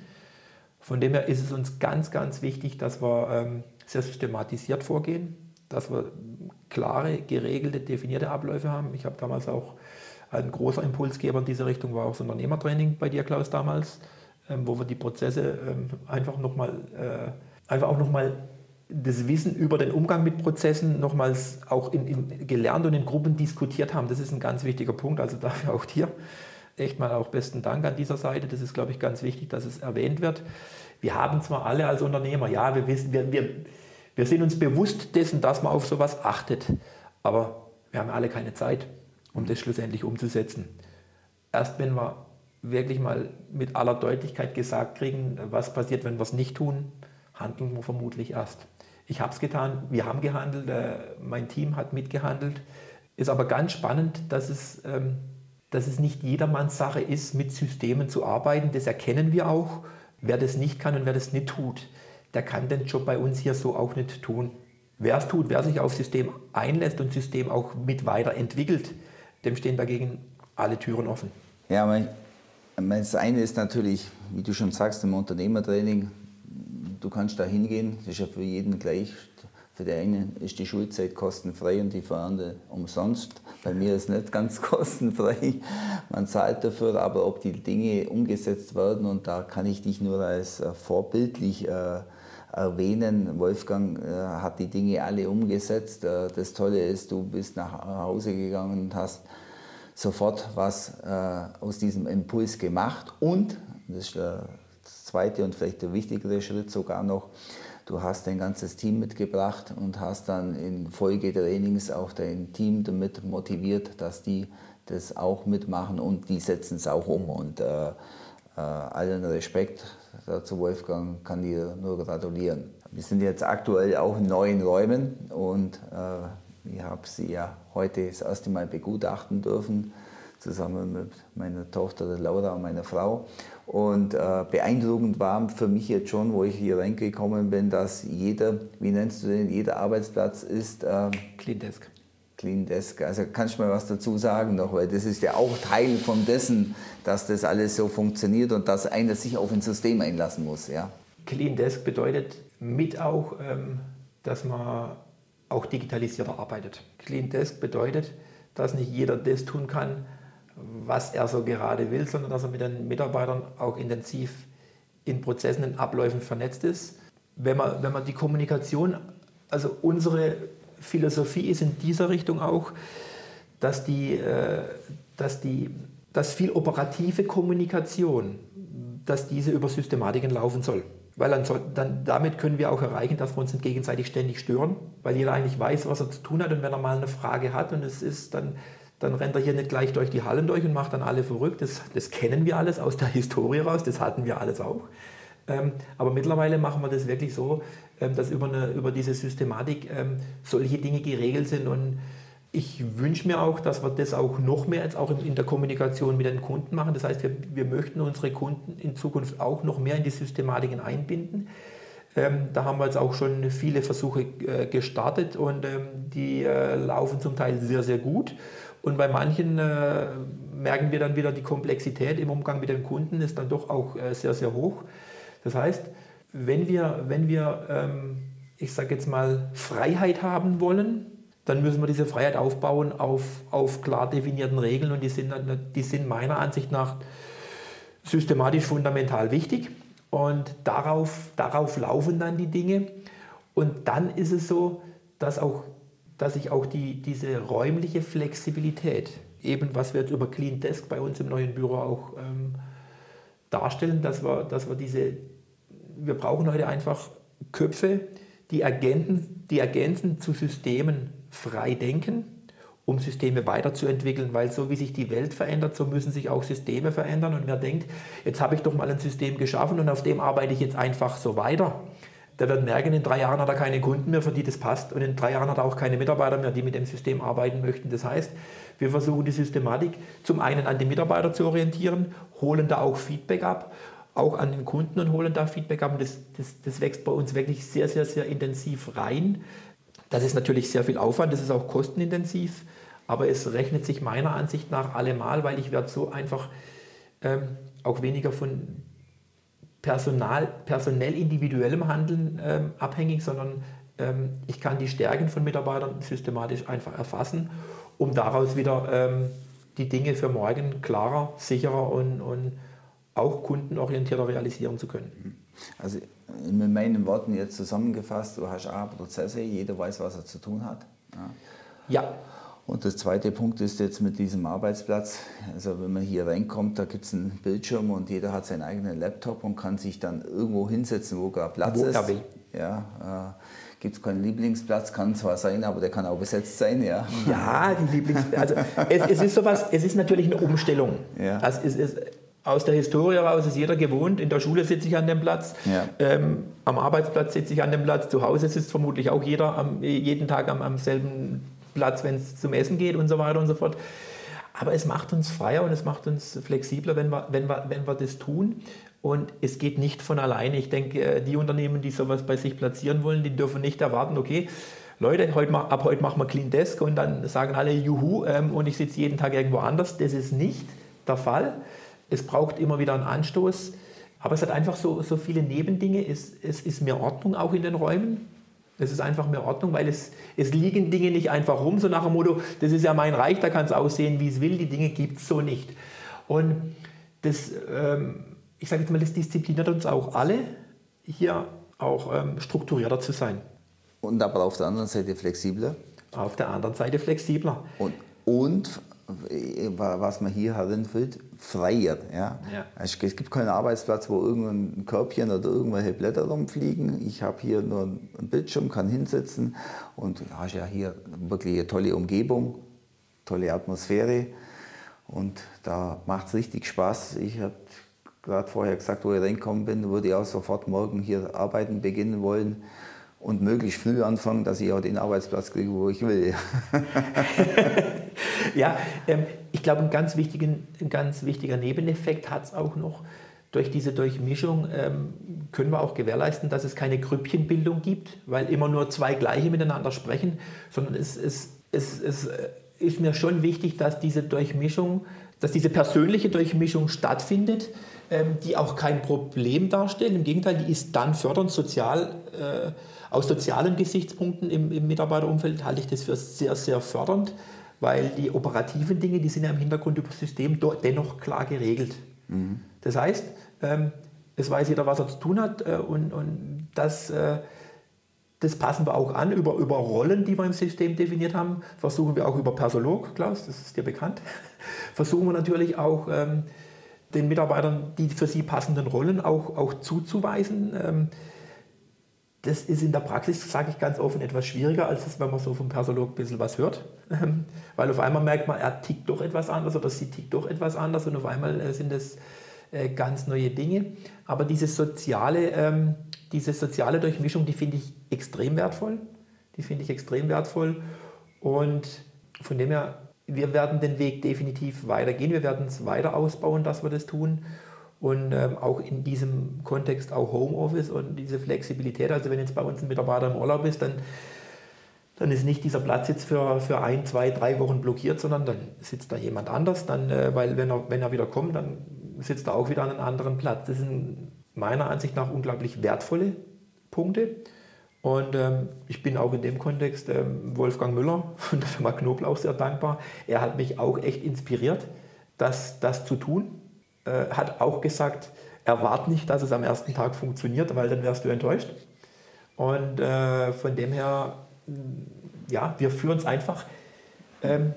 Von dem her ist es uns ganz, ganz wichtig, dass wir ähm, sehr systematisiert vorgehen, dass wir klare, geregelte, definierte Abläufe haben. Ich habe damals auch ein großer Impulsgeber in diese Richtung war auch das Unternehmertraining bei dir, Klaus, damals, wo wir die Prozesse ähm, einfach nochmal, äh, einfach auch nochmal das Wissen über den Umgang mit Prozessen nochmals auch in, in, gelernt und in Gruppen diskutiert haben. Das ist ein ganz wichtiger Punkt, also dafür auch dir echt mal auch besten Dank an dieser Seite. Das ist, glaube ich, ganz wichtig, dass es erwähnt wird. Wir haben zwar alle als Unternehmer, ja, wir, wissen, wir, wir, wir sind uns bewusst dessen, dass man auf sowas achtet, aber wir haben alle keine Zeit, um das schlussendlich umzusetzen. Erst wenn wir wirklich mal mit aller Deutlichkeit gesagt kriegen, was passiert, wenn wir es nicht tun, handeln wir vermutlich erst. Ich habe es getan, wir haben gehandelt, äh, mein Team hat mitgehandelt. Ist aber ganz spannend, dass es ähm, dass es nicht jedermanns Sache ist, mit Systemen zu arbeiten. Das erkennen wir auch. Wer das nicht kann und wer das nicht tut, der kann den Job bei uns hier so auch nicht tun. wer es tut, wer sich auf System einlässt und System auch mit weiterentwickelt, dem stehen dagegen alle Türen offen. Ja, mein, das eine ist natürlich, wie du schon sagst, im Unternehmertraining, du kannst da hingehen, das ist ja für jeden gleich. Für den einen ist die Schulzeit kostenfrei und die für andere umsonst. Bei mir ist es nicht ganz kostenfrei. Man zahlt dafür, aber ob die Dinge umgesetzt werden und da kann ich dich nur als äh, vorbildlich äh, erwähnen. Wolfgang äh, hat die Dinge alle umgesetzt. Äh, das Tolle ist, du bist nach Hause gegangen und hast sofort was äh, aus diesem Impuls gemacht und, das ist der zweite und vielleicht der wichtigere Schritt sogar noch, du hast dein ganzes Team mitgebracht und hast dann in Folgetrainings auch dein Team damit motiviert, dass die das auch mitmachen und die setzen es auch um. Und äh, äh, allen Respekt dazu, Wolfgang, kann dir nur gratulieren. Wir sind jetzt aktuell auch in neuen Räumen und äh, ich habe sie ja heute das erste Mal begutachten dürfen, zusammen mit meiner Tochter Laura und meiner Frau. Und äh, beeindruckend war für mich jetzt schon, wo ich hier reingekommen bin, dass jeder, wie nennst du den, jeder Arbeitsplatz ist äh, Clean Desk. Clean Desk. Also kannst du mal was dazu sagen noch, weil das ist ja auch Teil von dessen, dass das alles so funktioniert und dass einer sich auf ein System einlassen muss. Ja. Clean Desk bedeutet mit auch, ähm, dass man auch digitalisierter arbeitet. Clean Desk bedeutet, dass nicht jeder das tun kann, was er so gerade will, sondern dass er mit den Mitarbeitern auch intensiv in Prozessen, in Abläufen vernetzt ist. Wenn man, wenn man die Kommunikation, also unsere Philosophie ist in dieser Richtung auch, dass, die, äh, dass, die, dass viel operative Kommunikation, dass diese über Systematiken laufen soll. Weil dann, dann, damit können wir auch erreichen, dass wir uns nicht gegenseitig ständig stören, weil jeder eigentlich weiß, was er zu tun hat und wenn er mal eine Frage hat und es ist, dann, dann rennt er hier nicht gleich durch die Hallen durch und macht dann alle verrückt. Das, das kennen wir alles aus der Historie raus, das hatten wir alles auch. Ähm, aber mittlerweile machen wir das wirklich so, ähm, dass über, eine, über diese Systematik ähm, solche Dinge geregelt sind. Und ich wünsche mir auch, dass wir das auch noch mehr jetzt auch in, der Kommunikation mit den Kunden machen. Das heißt, wir, wir möchten unsere Kunden in Zukunft auch noch mehr in die Systematiken einbinden. Ähm, da haben wir jetzt auch schon viele Versuche äh, gestartet und ähm, die äh, laufen zum Teil sehr, sehr gut. Und bei manchen äh, merken wir dann wieder, die Komplexität im Umgang mit den Kunden ist dann doch auch äh, sehr, sehr hoch. Das heißt, wenn wir, wenn wir ähm, ich sage jetzt mal, Freiheit haben wollen, dann müssen wir diese Freiheit aufbauen auf, auf klar definierten Regeln und die sind, die sind meiner Ansicht nach systematisch fundamental wichtig und darauf, darauf laufen dann die Dinge und dann ist es so, dass, auch, dass ich auch die, diese räumliche Flexibilität, eben was wir jetzt über Clean Desk bei uns im neuen Büro auch ähm, darstellen, dass wir, dass wir diese, wir brauchen heute einfach Köpfe, die ergänzen, die ergänzen zu Systemen frei denken, um Systeme weiterzuentwickeln, weil so wie sich die Welt verändert, so müssen sich auch Systeme verändern. Und wer denkt, jetzt habe ich doch mal ein System geschaffen und auf dem arbeite ich jetzt einfach so weiter, der wird merken, in drei Jahren hat er keine Kunden mehr, für die das passt. Und in drei Jahren hat er auch keine Mitarbeiter mehr, die mit dem System arbeiten möchten. Das heißt, wir versuchen die Systematik zum einen an die Mitarbeiter zu orientieren, holen da auch Feedback ab auch an den Kunden und holen da Feedback ab. Und das, das, das wächst bei uns wirklich sehr, sehr, sehr intensiv rein. Das ist natürlich sehr viel Aufwand, das ist auch kostenintensiv, aber es rechnet sich meiner Ansicht nach allemal, weil ich werde so einfach ähm, auch weniger von Personal, personell individuellem Handeln ähm, abhängig, sondern ähm, ich kann die Stärken von Mitarbeitern systematisch einfach erfassen, um daraus wieder ähm, die Dinge für morgen klarer, sicherer und, und auch kundenorientierter realisieren zu können. Also mit meinen Worten jetzt zusammengefasst, du hast A, Prozesse, jeder weiß, was er zu tun hat. Ja. ja. Und der zweite Punkt ist jetzt mit diesem Arbeitsplatz, also wenn man hier reinkommt, da gibt es einen Bildschirm und jeder hat seinen eigenen Laptop und kann sich dann irgendwo hinsetzen, wo gerade Platz wo ist. Er will. Ja, äh, gibt es keinen Lieblingsplatz, kann zwar sein, aber der kann auch besetzt sein, ja. Ja, die Lieblingsplätze, also es, es, ist sowas, es ist natürlich eine Umstellung. Ja. Also es ist, aus der Historie heraus ist jeder gewohnt. In der Schule sitze ich an dem Platz, ja. ähm, am Arbeitsplatz sitze ich an dem Platz, zu Hause sitzt vermutlich auch jeder am, jeden Tag am, am selben Platz, wenn es zum Essen geht und so weiter und so fort. Aber es macht uns freier und es macht uns flexibler, wenn wir, wenn wir, wenn wir das tun. Und es geht nicht von alleine. Ich denke, äh, die Unternehmen, die sowas bei sich platzieren wollen, die dürfen nicht erwarten, okay, Leute, heute, ab heute machen wir Clean Desk und dann sagen alle Juhu ähm, und ich sitze jeden Tag irgendwo anders. Das ist nicht der Fall. Es braucht immer wieder einen Anstoß. Aber es hat einfach so, so viele Nebendinge. Es, es ist mehr Ordnung auch in den Räumen. Es ist einfach mehr Ordnung, weil es, es liegen Dinge nicht einfach rum, so nach dem Motto, das ist ja mein Reich, da kann es aussehen, wie es will, die Dinge gibt es so nicht. Und das, ähm, ich sage jetzt mal, das diszipliniert uns auch alle, hier auch ähm, strukturierter zu sein. Und aber auf der anderen Seite flexibler? Auf der anderen Seite flexibler. Und, und was man hier herinfühlt, freier. Ja? ja. Es gibt keinen Arbeitsplatz, wo irgendein Körbchen oder irgendwelche Blätter rumfliegen. Ich habe hier nur einen Bildschirm, kann hinsetzen und hast ja hier wirklich eine tolle Umgebung, tolle Atmosphäre und da macht es richtig Spaß. Ich habe gerade vorher gesagt, wo ich reingekommen bin, würde ich auch sofort morgen hier arbeiten beginnen wollen und möglichst früh anfangen, dass ich auch den Arbeitsplatz kriege, wo ich will. ja, ähm, ich glaube, ein ganz, wichtigen, ein ganz wichtiger Nebeneffekt hat es auch noch. Durch diese Durchmischung ähm, können wir auch gewährleisten, dass es keine Grüppchenbildung gibt, weil immer nur zwei Gleiche miteinander sprechen, sondern es, es, es, es äh, ist mir schon wichtig, dass diese Durchmischung, dass diese persönliche Durchmischung stattfindet, ähm, die auch kein Problem darstellt. Im Gegenteil, die ist dann fördernd sozial. Äh, aus sozialen Gesichtspunkten im, im Mitarbeiterumfeld halte ich das für sehr, sehr fördernd, weil die operativen Dinge, die sind ja im Hintergrund über das System dennoch klar geregelt. Mhm. Das heißt, ähm, es weiß jeder, was er zu tun hat äh, und, und das, äh, das passen wir auch an über, über Rollen, die wir im System definiert haben. Versuchen wir auch über Persolog, Klaus, das ist dir bekannt, versuchen wir natürlich auch ähm, den Mitarbeitern die für sie passenden Rollen auch, auch zuzuweisen. Ähm, das ist in der Praxis, sage ich ganz offen, etwas schwieriger, als wenn man so vom Persolog ein bisschen was hört. Ähm, weil auf einmal merkt man, er tickt doch etwas anders oder sie tickt doch etwas anders und auf einmal äh, sind das äh, ganz neue Dinge. Aber diese soziale, ähm, diese soziale Durchmischung, die finde ich extrem wertvoll. Die finde ich extrem wertvoll. Und von dem her, wir werden den Weg definitiv weitergehen. Wir werden es weiter ausbauen, dass wir das tun und ähm, auch in diesem Kontext auch Homeoffice und diese Flexibilität. Also wenn jetzt bei uns ein Mitarbeiter im Urlaub ist, dann, dann ist nicht dieser Platz jetzt für, für ein, zwei, drei Wochen blockiert, sondern dann sitzt da jemand anders, dann, äh, weil wenn er, wenn er wieder kommt, dann sitzt er auch wieder an einem anderen Platz. Das sind meiner Ansicht nach unglaublich wertvolle Punkte. Und ähm, ich bin auch in dem Kontext ähm, Wolfgang Müller von der Firma Knoblauch sehr dankbar. Er hat mich auch echt inspiriert, das, das zu tun äh, hat auch gesagt, erwart nicht, dass es am ersten Tag funktioniert, weil dann wärst du enttäuscht. Und äh, von dem her, ja, wir führen es einfach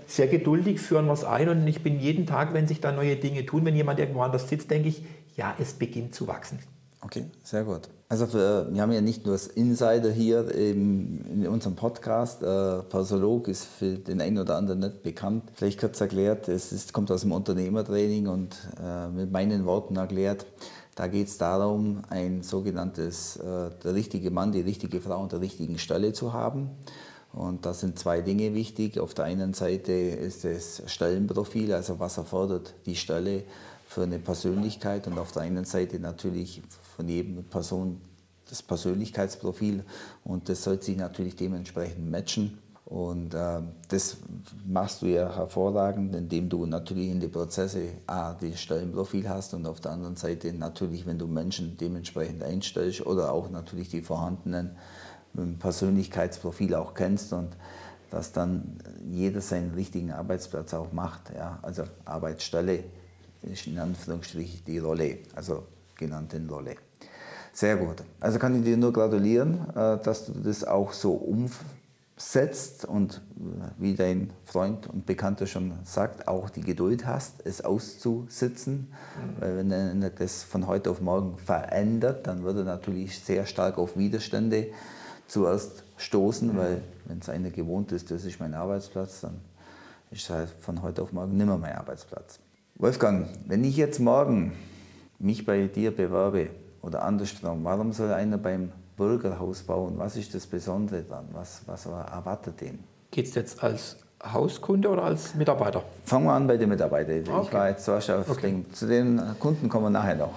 sehr geduldig, führen es ein und ich bin jeden Tag, wenn sich da neue Dinge tun, wenn jemand irgendwo anders sitzt, denke ich, ja, es beginnt zu wachsen. Okay, sehr gut. Also für, wir haben ja nicht nur das Insider hier im, in unserem Podcast. Äh, Persolog ist für den einen oder anderen nicht bekannt. Vielleicht kurz erklärt, es ist, kommt aus dem Unternehmertraining und äh, mit meinen Worten erklärt, da geht es darum, ein sogenanntes, äh, der richtige Mann, die richtige Frau an der richtigen Stelle zu haben. Und da sind zwei Dinge wichtig. Auf der einen Seite ist das Stellenprofil, also was erfordert die Stelle für eine Persönlichkeit und auf der einen Seite natürlich von jedem Person das Persönlichkeitsprofil und das sollte sich natürlich dementsprechend matchen. Und äh, das machst du ja hervorragend, indem du natürlich in die Prozesse A, das Stellenprofil hast und auf der anderen Seite natürlich, wenn du Menschen dementsprechend einstellst oder auch natürlich die vorhandenen Persönlichkeitsprofil auch kennst und dass dann jeder seinen richtigen Arbeitsplatz auch macht. Ja? Also Arbeitsstelle ist in Anführungsstrichen die Rolle, also genannten Rolle. Sehr gut. Also kann ich dir nur gratulieren, äh, dass du das auch so umsetzt und äh, wie dein Freund und Bekannter schon sagt, auch die Geduld hast, es auszusitzen. Mhm. Weil wenn er das von heute auf morgen verändert, dann würde er natürlich sehr stark auf Widerstände zuerst stoßen, weil wenn es einer gewohnt ist, das ist mein Arbeitsplatz, dann ist es halt von heute auf morgen nimmer mein Arbeitsplatz. Wolfgang, wenn ich jetzt morgen mich bei dir bewerbe, oder andersrum, warum soll einer beim Bürgerhaus bauen? Was ist das Besondere daran? Was, was erwartet den? Geht es jetzt als Hauskunde oder als Mitarbeiter? Fangen wir an bei den Mitarbeitern. Okay. Ich war jetzt zuerst auf okay. den, zu den Kunden kommen wir nachher noch.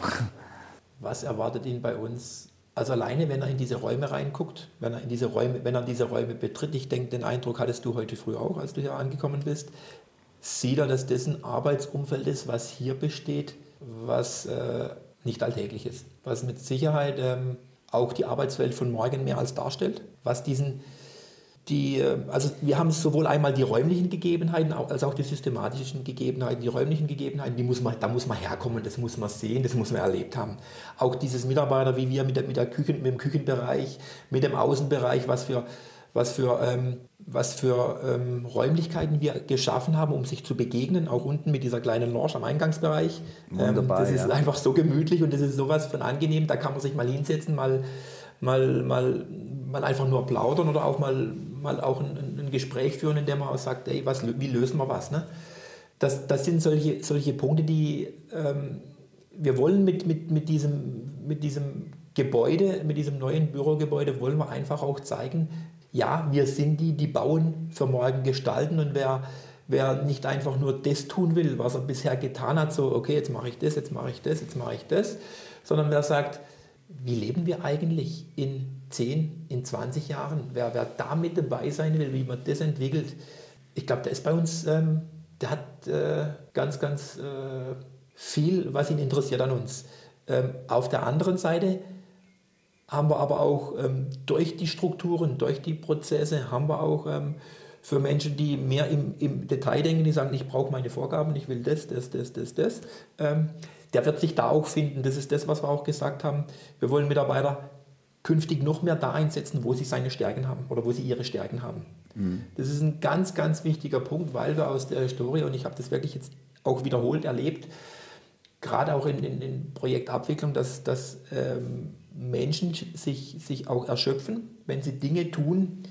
Was erwartet ihn bei uns? Also alleine, wenn er in diese Räume reinguckt, wenn er in diese Räume, wenn er diese Räume betritt, ich denke, den Eindruck hattest du heute früh auch, als du hier angekommen bist, sieht er, dass das ein Arbeitsumfeld ist, was hier besteht, was äh, nicht alltäglich ist, was mit Sicherheit ähm, auch die Arbeitswelt von morgen mehr als darstellt, was diesen die, äh, also wir haben sowohl einmal die räumlichen Gegebenheiten als auch die systematischen Gegebenheiten. Die räumlichen Gegebenheiten, die muss man, da muss man herkommen, das muss man sehen, das muss man erlebt haben. Auch dieses Mitarbeiter wie wir mit, der, mit, der Küchen, mit dem Küchenbereich, mit dem Außenbereich, was für, was für, ähm, was für ähm, Räumlichkeiten wir geschaffen haben, um sich zu begegnen, auch unten mit dieser kleinen Lounge am Eingangsbereich. Wunderbar, ähm, das ist ja. einfach so gemütlich und das ist sowas von angenehm, da kann man sich mal hinsetzen, mal, mal, mal, mal einfach nur plaudern oder auch mal mal auch ein, ein Gespräch führen, in dem man auch sagt, ey, was, wie lösen wir was? Ne? Das, das sind solche, solche Punkte, die ähm, wir wollen mit, mit, mit, diesem, mit diesem Gebäude, mit diesem neuen Bürogebäude, wollen wir einfach auch zeigen, ja, wir sind die, die bauen für morgen gestalten und wer, wer nicht einfach nur das tun will, was er bisher getan hat, so, okay, jetzt mache ich das, jetzt mache ich das, jetzt mache ich das, sondern wer sagt, wie leben wir eigentlich in 10, in 20 Jahren, wer, wer da mit dabei sein will, wie man das entwickelt, ich glaube, der ist bei uns, ähm, der hat äh, ganz, ganz äh, viel, was ihn interessiert an uns. Ähm, auf der anderen Seite haben wir aber auch ähm, durch die Strukturen, durch die Prozesse, haben wir auch ähm, für Menschen, die mehr im, im, Detail denken, die sagen, ich brauche meine Vorgaben, ich will das, das, das, das, das, ähm, der wird sich da auch finden. Das ist das, was wir auch gesagt haben. Wir wollen Mitarbeiter künftig noch mehr da einsetzen, wo sie seine Stärken haben oder wo sie ihre Stärken haben. Mhm. Das ist ein ganz, ganz wichtiger Punkt, weil wir aus der Historie, und ich habe das wirklich jetzt auch wiederholt erlebt, gerade auch in, in, in Projektabwicklung, dass, dass ähm, Menschen sich, sich auch erschöpfen, wenn sie Dinge tun,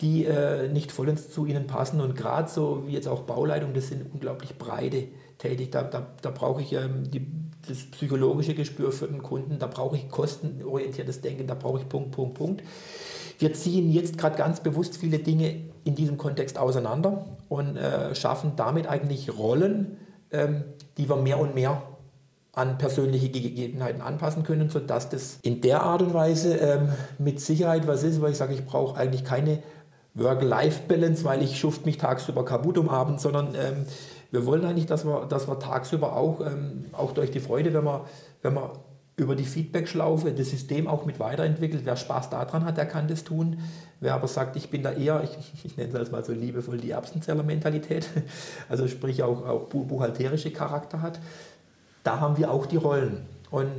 die äh, nicht vollends zu ihnen passen. Und gerade so wie jetzt auch Bauleitung, das sind unglaublich breite tätig. Da, da, da brauche ich ähm, die das psychologische Gespür für den Kunden, da brauche ich kostenorientiertes Denken, da brauche ich Punkt, Punkt, Punkt. Wir ziehen jetzt gerade ganz bewusst viele Dinge in diesem Kontext auseinander und äh, schaffen damit eigentlich Rollen, ähm, die wir mehr und mehr an persönliche Gegebenheiten anpassen können, sodass das in der Art und Weise ähm, mit Sicherheit was ist, weil ich sage, ich brauche eigentlich keine Work-Life-Balance, weil ich schuft mich tagsüber kaputt um Abend, sondern ähm, wir wollen eigentlich, dass wir, dass wir tagsüber auch, ähm, auch durch die Freude, wenn wir, wenn wir über die Feedback-Schlaufe das System auch mit weiterentwickelt. Wer Spaß daran hat, der kann das tun. Wer aber sagt, ich bin da eher, ich, ich nenne es mal so liebevoll die Erbsenzeller-Mentalität, also sprich auch, auch buchhalterische Charakter hat, da haben wir auch die Rollen. Und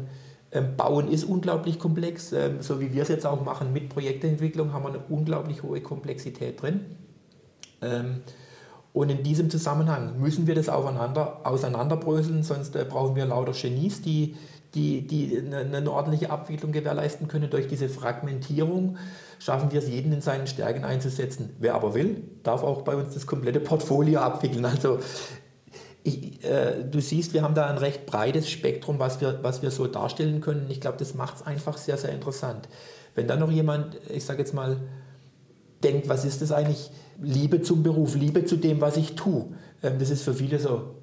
ähm, Bauen ist unglaublich komplex, ähm, so wie wir es jetzt auch machen mit Projektentwicklung, haben wir eine unglaublich hohe Komplexität drin. Ähm, und in diesem Zusammenhang müssen wir das aufeinander, auseinanderbröseln, sonst äh, brauchen wir lauter Genies, die, die, die eine, eine, ordentliche Abwicklung gewährleisten können. Durch diese Fragmentierung schaffen wir es, jeden in seinen Stärken einzusetzen. Wer aber will, darf auch bei uns das komplette Portfolio abwickeln. Also ich, äh, du siehst, wir haben da ein recht breites Spektrum, was wir, was wir so darstellen können. Ich glaube, das macht es einfach sehr, sehr interessant. Wenn dann noch jemand, ich sage jetzt mal, denkt, was ist das eigentlich? Liebe zum Beruf, Liebe zu dem, was ich tue. Ähm, das ist für viele so,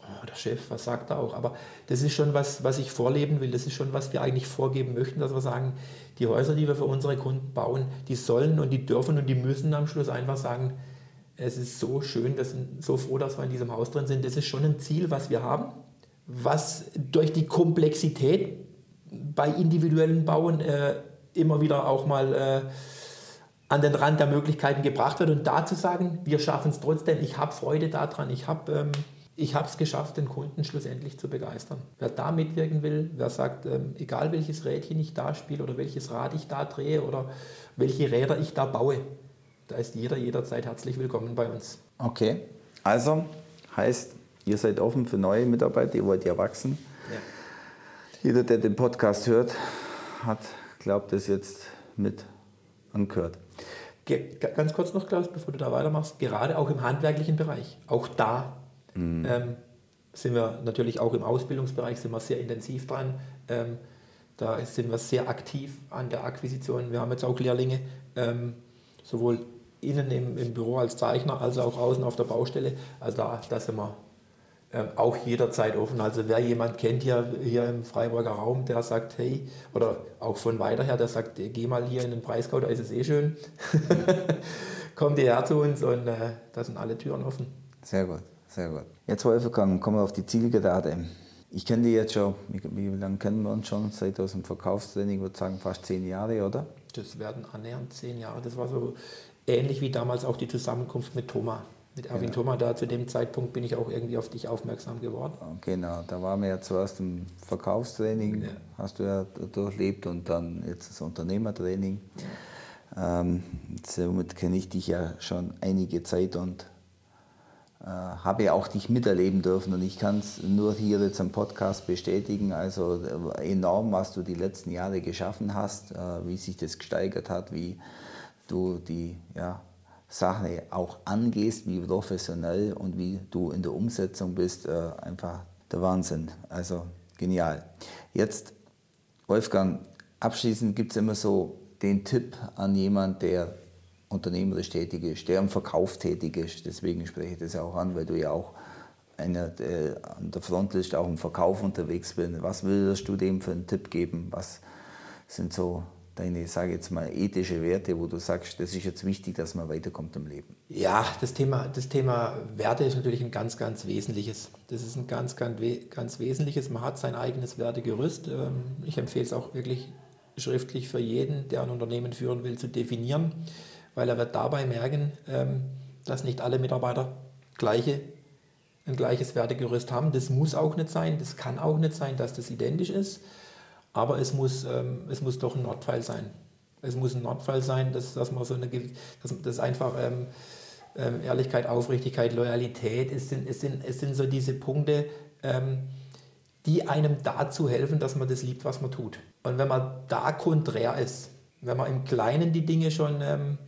oh, der Chef, was sagt er auch? Aber das ist schon was, was ich vorleben will. Das ist schon, was wir eigentlich vorgeben möchten, dass wir sagen, die Häuser, die wir für unsere Kunden bauen, die sollen und die dürfen und die müssen am Schluss einfach sagen, es ist so schön, wir sind so froh, dass wir in diesem Haus drin sind. Das ist schon ein Ziel, was wir haben, was durch die Komplexität bei individuellen Bauen äh, immer wieder auch mal äh, an den Rand der Möglichkeiten gebracht wird und da zu sagen, wir schaffen es trotzdem, ich habe Freude daran, ich habe ähm, ich es geschafft, den Kunden schlussendlich zu begeistern. Wer da mitwirken will, wer sagt, ähm, egal welches Rädchen ich da spiele oder welches Rad ich da drehe oder welche Räder ich da baue, da ist jeder jederzeit herzlich willkommen bei uns. Okay, also heißt, ihr seid offen für neue Mitarbeiter, ihr wollt ja wachsen. Ja. Jeder, der den Podcast hört, hat, glaubt es jetzt mit angehört. Ganz kurz noch, Klaus, bevor du da weitermachst, gerade auch im handwerklichen Bereich, auch da mhm. ähm, sind wir natürlich auch im Ausbildungsbereich sind wir sehr intensiv dran. Ähm, da sind wir sehr aktiv an der Akquisition. Wir haben jetzt auch Lehrlinge, ähm, sowohl innen im, im, Büro als Zeichner, als auch außen auf der Baustelle. Also da, da sind wir auch jederzeit offen. Also wer jemand kennt hier, hier im Freiburger Raum, der sagt, hey, oder auch von weiter her, der sagt, geh mal hier in den Breisgau, da ist es eh schön. Kommt her zu uns und äh, da sind alle Türen offen. Sehr gut, sehr gut. Jetzt Wolfgang, kommen wir auf die Zielgerade. Ich kenne die jetzt schon, wie, lange kennen wir uns schon? Seit aus dem Verkaufstraining, würde sagen, fast zehn Jahre, oder? Das werden annähernd zehn Jahre. Das war so ähnlich wie damals auch die Zusammenkunft mit Thomas. Mit Erwin genau. Thoma da zu dem Zeitpunkt bin ich auch irgendwie auf dich aufmerksam geworden. Genau, da waren wir ja zuerst im Verkaufstraining, ja. hast du ja durchlebt und dann jetzt das Unternehmertraining. Ja. Ähm, somit kenne ich dich ja schon einige Zeit und äh, habe auch dich miterleben dürfen und ich kann es nur hier jetzt am Podcast bestätigen. Also äh, enorm, was du die letzten Jahre geschaffen hast, äh, wie sich das gesteigert hat, wie du die ja, Sache auch angehst, wie professionell und wie du in der Umsetzung bist, äh, einfach der Wahnsinn. Also genial. Jetzt, Wolfgang, abschließend gibt es immer so den Tipp an jemanden, der unternehmerisch tätig ist, der im Verkauf tätig ist. Deswegen spreche ich das auch an, weil du ja auch einer, der an der Frontliste auch im Verkauf unterwegs bist. Was würdest du dem für einen Tipp geben? Was sind so deine, sage jetzt mal, ethische Werte, wo du sagst, das ist jetzt wichtig, dass man weiterkommt im Leben? Ja, das Thema, das Thema Werte ist natürlich ein ganz, ganz wesentliches. Das ist ein ganz, ganz, ganz wesentliches. Man hat sein eigenes Wertegerüst. Ähm, ich empfehle es auch wirklich schriftlich für jeden, der ein Unternehmen führen will, zu definieren, weil er wird dabei merken, ähm, dass nicht alle Mitarbeiter gleiche, ein gleiches Wertegerüst haben. Das muss auch nicht sein, das kann auch nicht sein, dass das identisch ist. Aber es muss, ähm, es muss doch ein Notfall sein. Es muss ein Notfall sein, dass, dass man so eine, dass, dass einfach ähm, ähm, Ehrlichkeit, Aufrichtigkeit, Loyalität, es sind, es sind, es sind so diese Punkte, ähm, die einem dazu helfen, dass man das liebt, was man tut. Und wenn man da konträr ist, wenn man im Kleinen die Dinge schon ähm,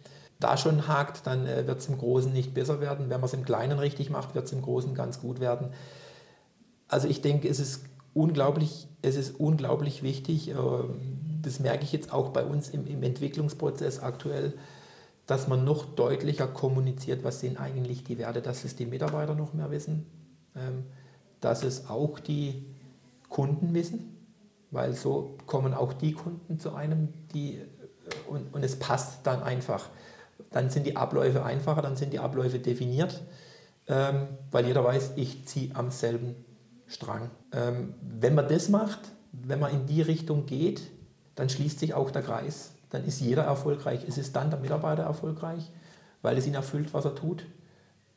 da schon hakt, dann äh, wird es im Großen nicht besser werden. Wenn man es im Kleinen richtig macht, wird es im Großen ganz gut werden. Also ich denke, es ist unglaublich, es ist unglaublich wichtig, äh, das merke ich jetzt auch bei uns im, im Entwicklungsprozess aktuell, dass man noch deutlicher kommuniziert, was sind eigentlich die Werte, dass es die Mitarbeiter noch mehr wissen, ähm, dass es auch die Kunden wissen, weil so kommen auch die Kunden zu einem, die, äh, und, und es passt dann einfach. Dann sind die Abläufe einfacher, dann sind die Abläufe definiert, ähm, weil jeder weiß, ich ziehe am selben Strang. Ähm, wenn man das macht, wenn man in die Richtung geht, dann schließt sich auch der Kreis. Dann ist jeder erfolgreich. Es ist dann der Mitarbeiter erfolgreich, weil es ihn erfüllt, was er tut.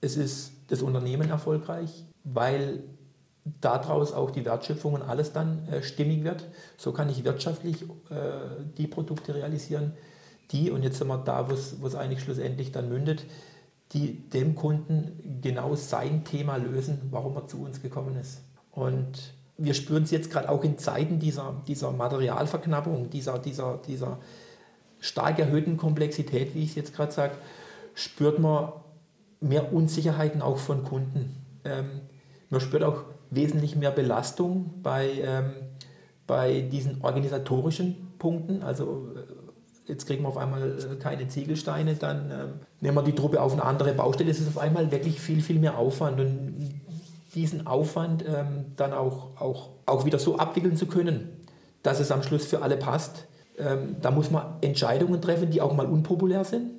Es ist das Unternehmen erfolgreich, weil daraus auch die Wertschöpfung und alles dann äh, stimmig wird. So kann ich wirtschaftlich äh, die Produkte realisieren, die, und jetzt sind wir da, wo es eigentlich schlussendlich dann mündet, die dem Kunden genau sein Thema lösen, warum er zu uns gekommen ist. Und wir spüren es jetzt gerade auch in Zeiten dieser, dieser Materialverknappung, dieser, dieser, dieser stark erhöhten Komplexität, wie ich es jetzt gerade sage, spürt man mehr Unsicherheiten auch von Kunden. Ähm, man spürt auch wesentlich mehr Belastung bei, ähm, bei diesen organisatorischen Punkten. Also äh, jetzt kriegen wir auf einmal äh, keine Ziegelsteine, dann ähm, nehmen wir die Truppe auf eine andere Baustelle. Es ist auf einmal wirklich viel, viel mehr Aufwand. Und diesen Aufwand ähm, dann auch, auch, auch wieder so abwickeln zu können, dass es am Schluss für alle passt. Ähm, da muss man Entscheidungen treffen, die auch mal unpopulär sind.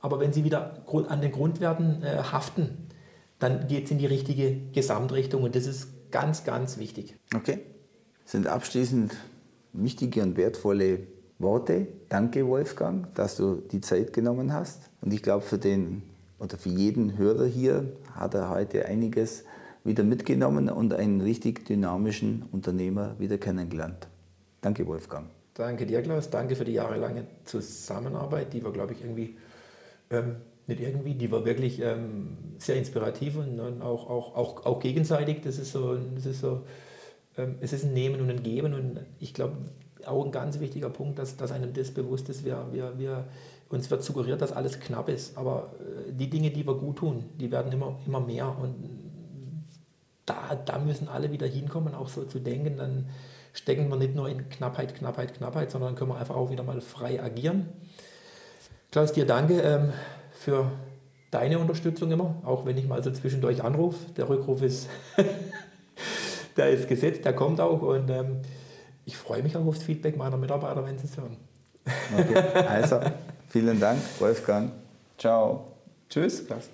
Aber wenn sie wieder an den Grundwerten äh, haften, dann geht es in die richtige Gesamtrichtung und das ist ganz, ganz wichtig. Okay. Das sind abschließend wichtige und wertvolle Worte. Danke, Wolfgang, dass du die Zeit genommen hast. Und ich glaube, für den oder für jeden Hörer hier hat er heute einiges wieder mitgenommen und einen richtig dynamischen Unternehmer wieder kennengelernt. Danke, Wolfgang. Danke dir, Klaus. Danke für die jahrelange Zusammenarbeit, die war, glaube ich, irgendwie, ähm, nicht irgendwie, die war wirklich ähm, sehr inspirativ und, auch, auch, auch, auch, gegenseitig. Das ist so, das ist so ähm, es ist ein Nehmen und ein Geben und ich glaube, auch ein ganz wichtiger Punkt, dass, dass einem das bewusst ist. Wir, wir, wir, uns wird suggeriert, dass alles knapp ist, aber äh, die Dinge, die wir gut tun, die werden immer, immer mehr und da, da müssen alle wieder hinkommen, auch so zu denken, dann stecken wir nicht nur in Knappheit, Knappheit, Knappheit, sondern können wir einfach auch wieder mal frei agieren. Klaus, dir danke ähm, für deine Unterstützung immer, auch wenn ich mal so zwischendurch anrufe. Der Rückruf ist, der ist gesetzt, der kommt auch und ähm, ich freue mich auch aufs Feedback meiner Mitarbeiter, wenn sie es hören. Okay. Also, vielen Dank, Wolfgang. Ciao. Tschüss, Klaus.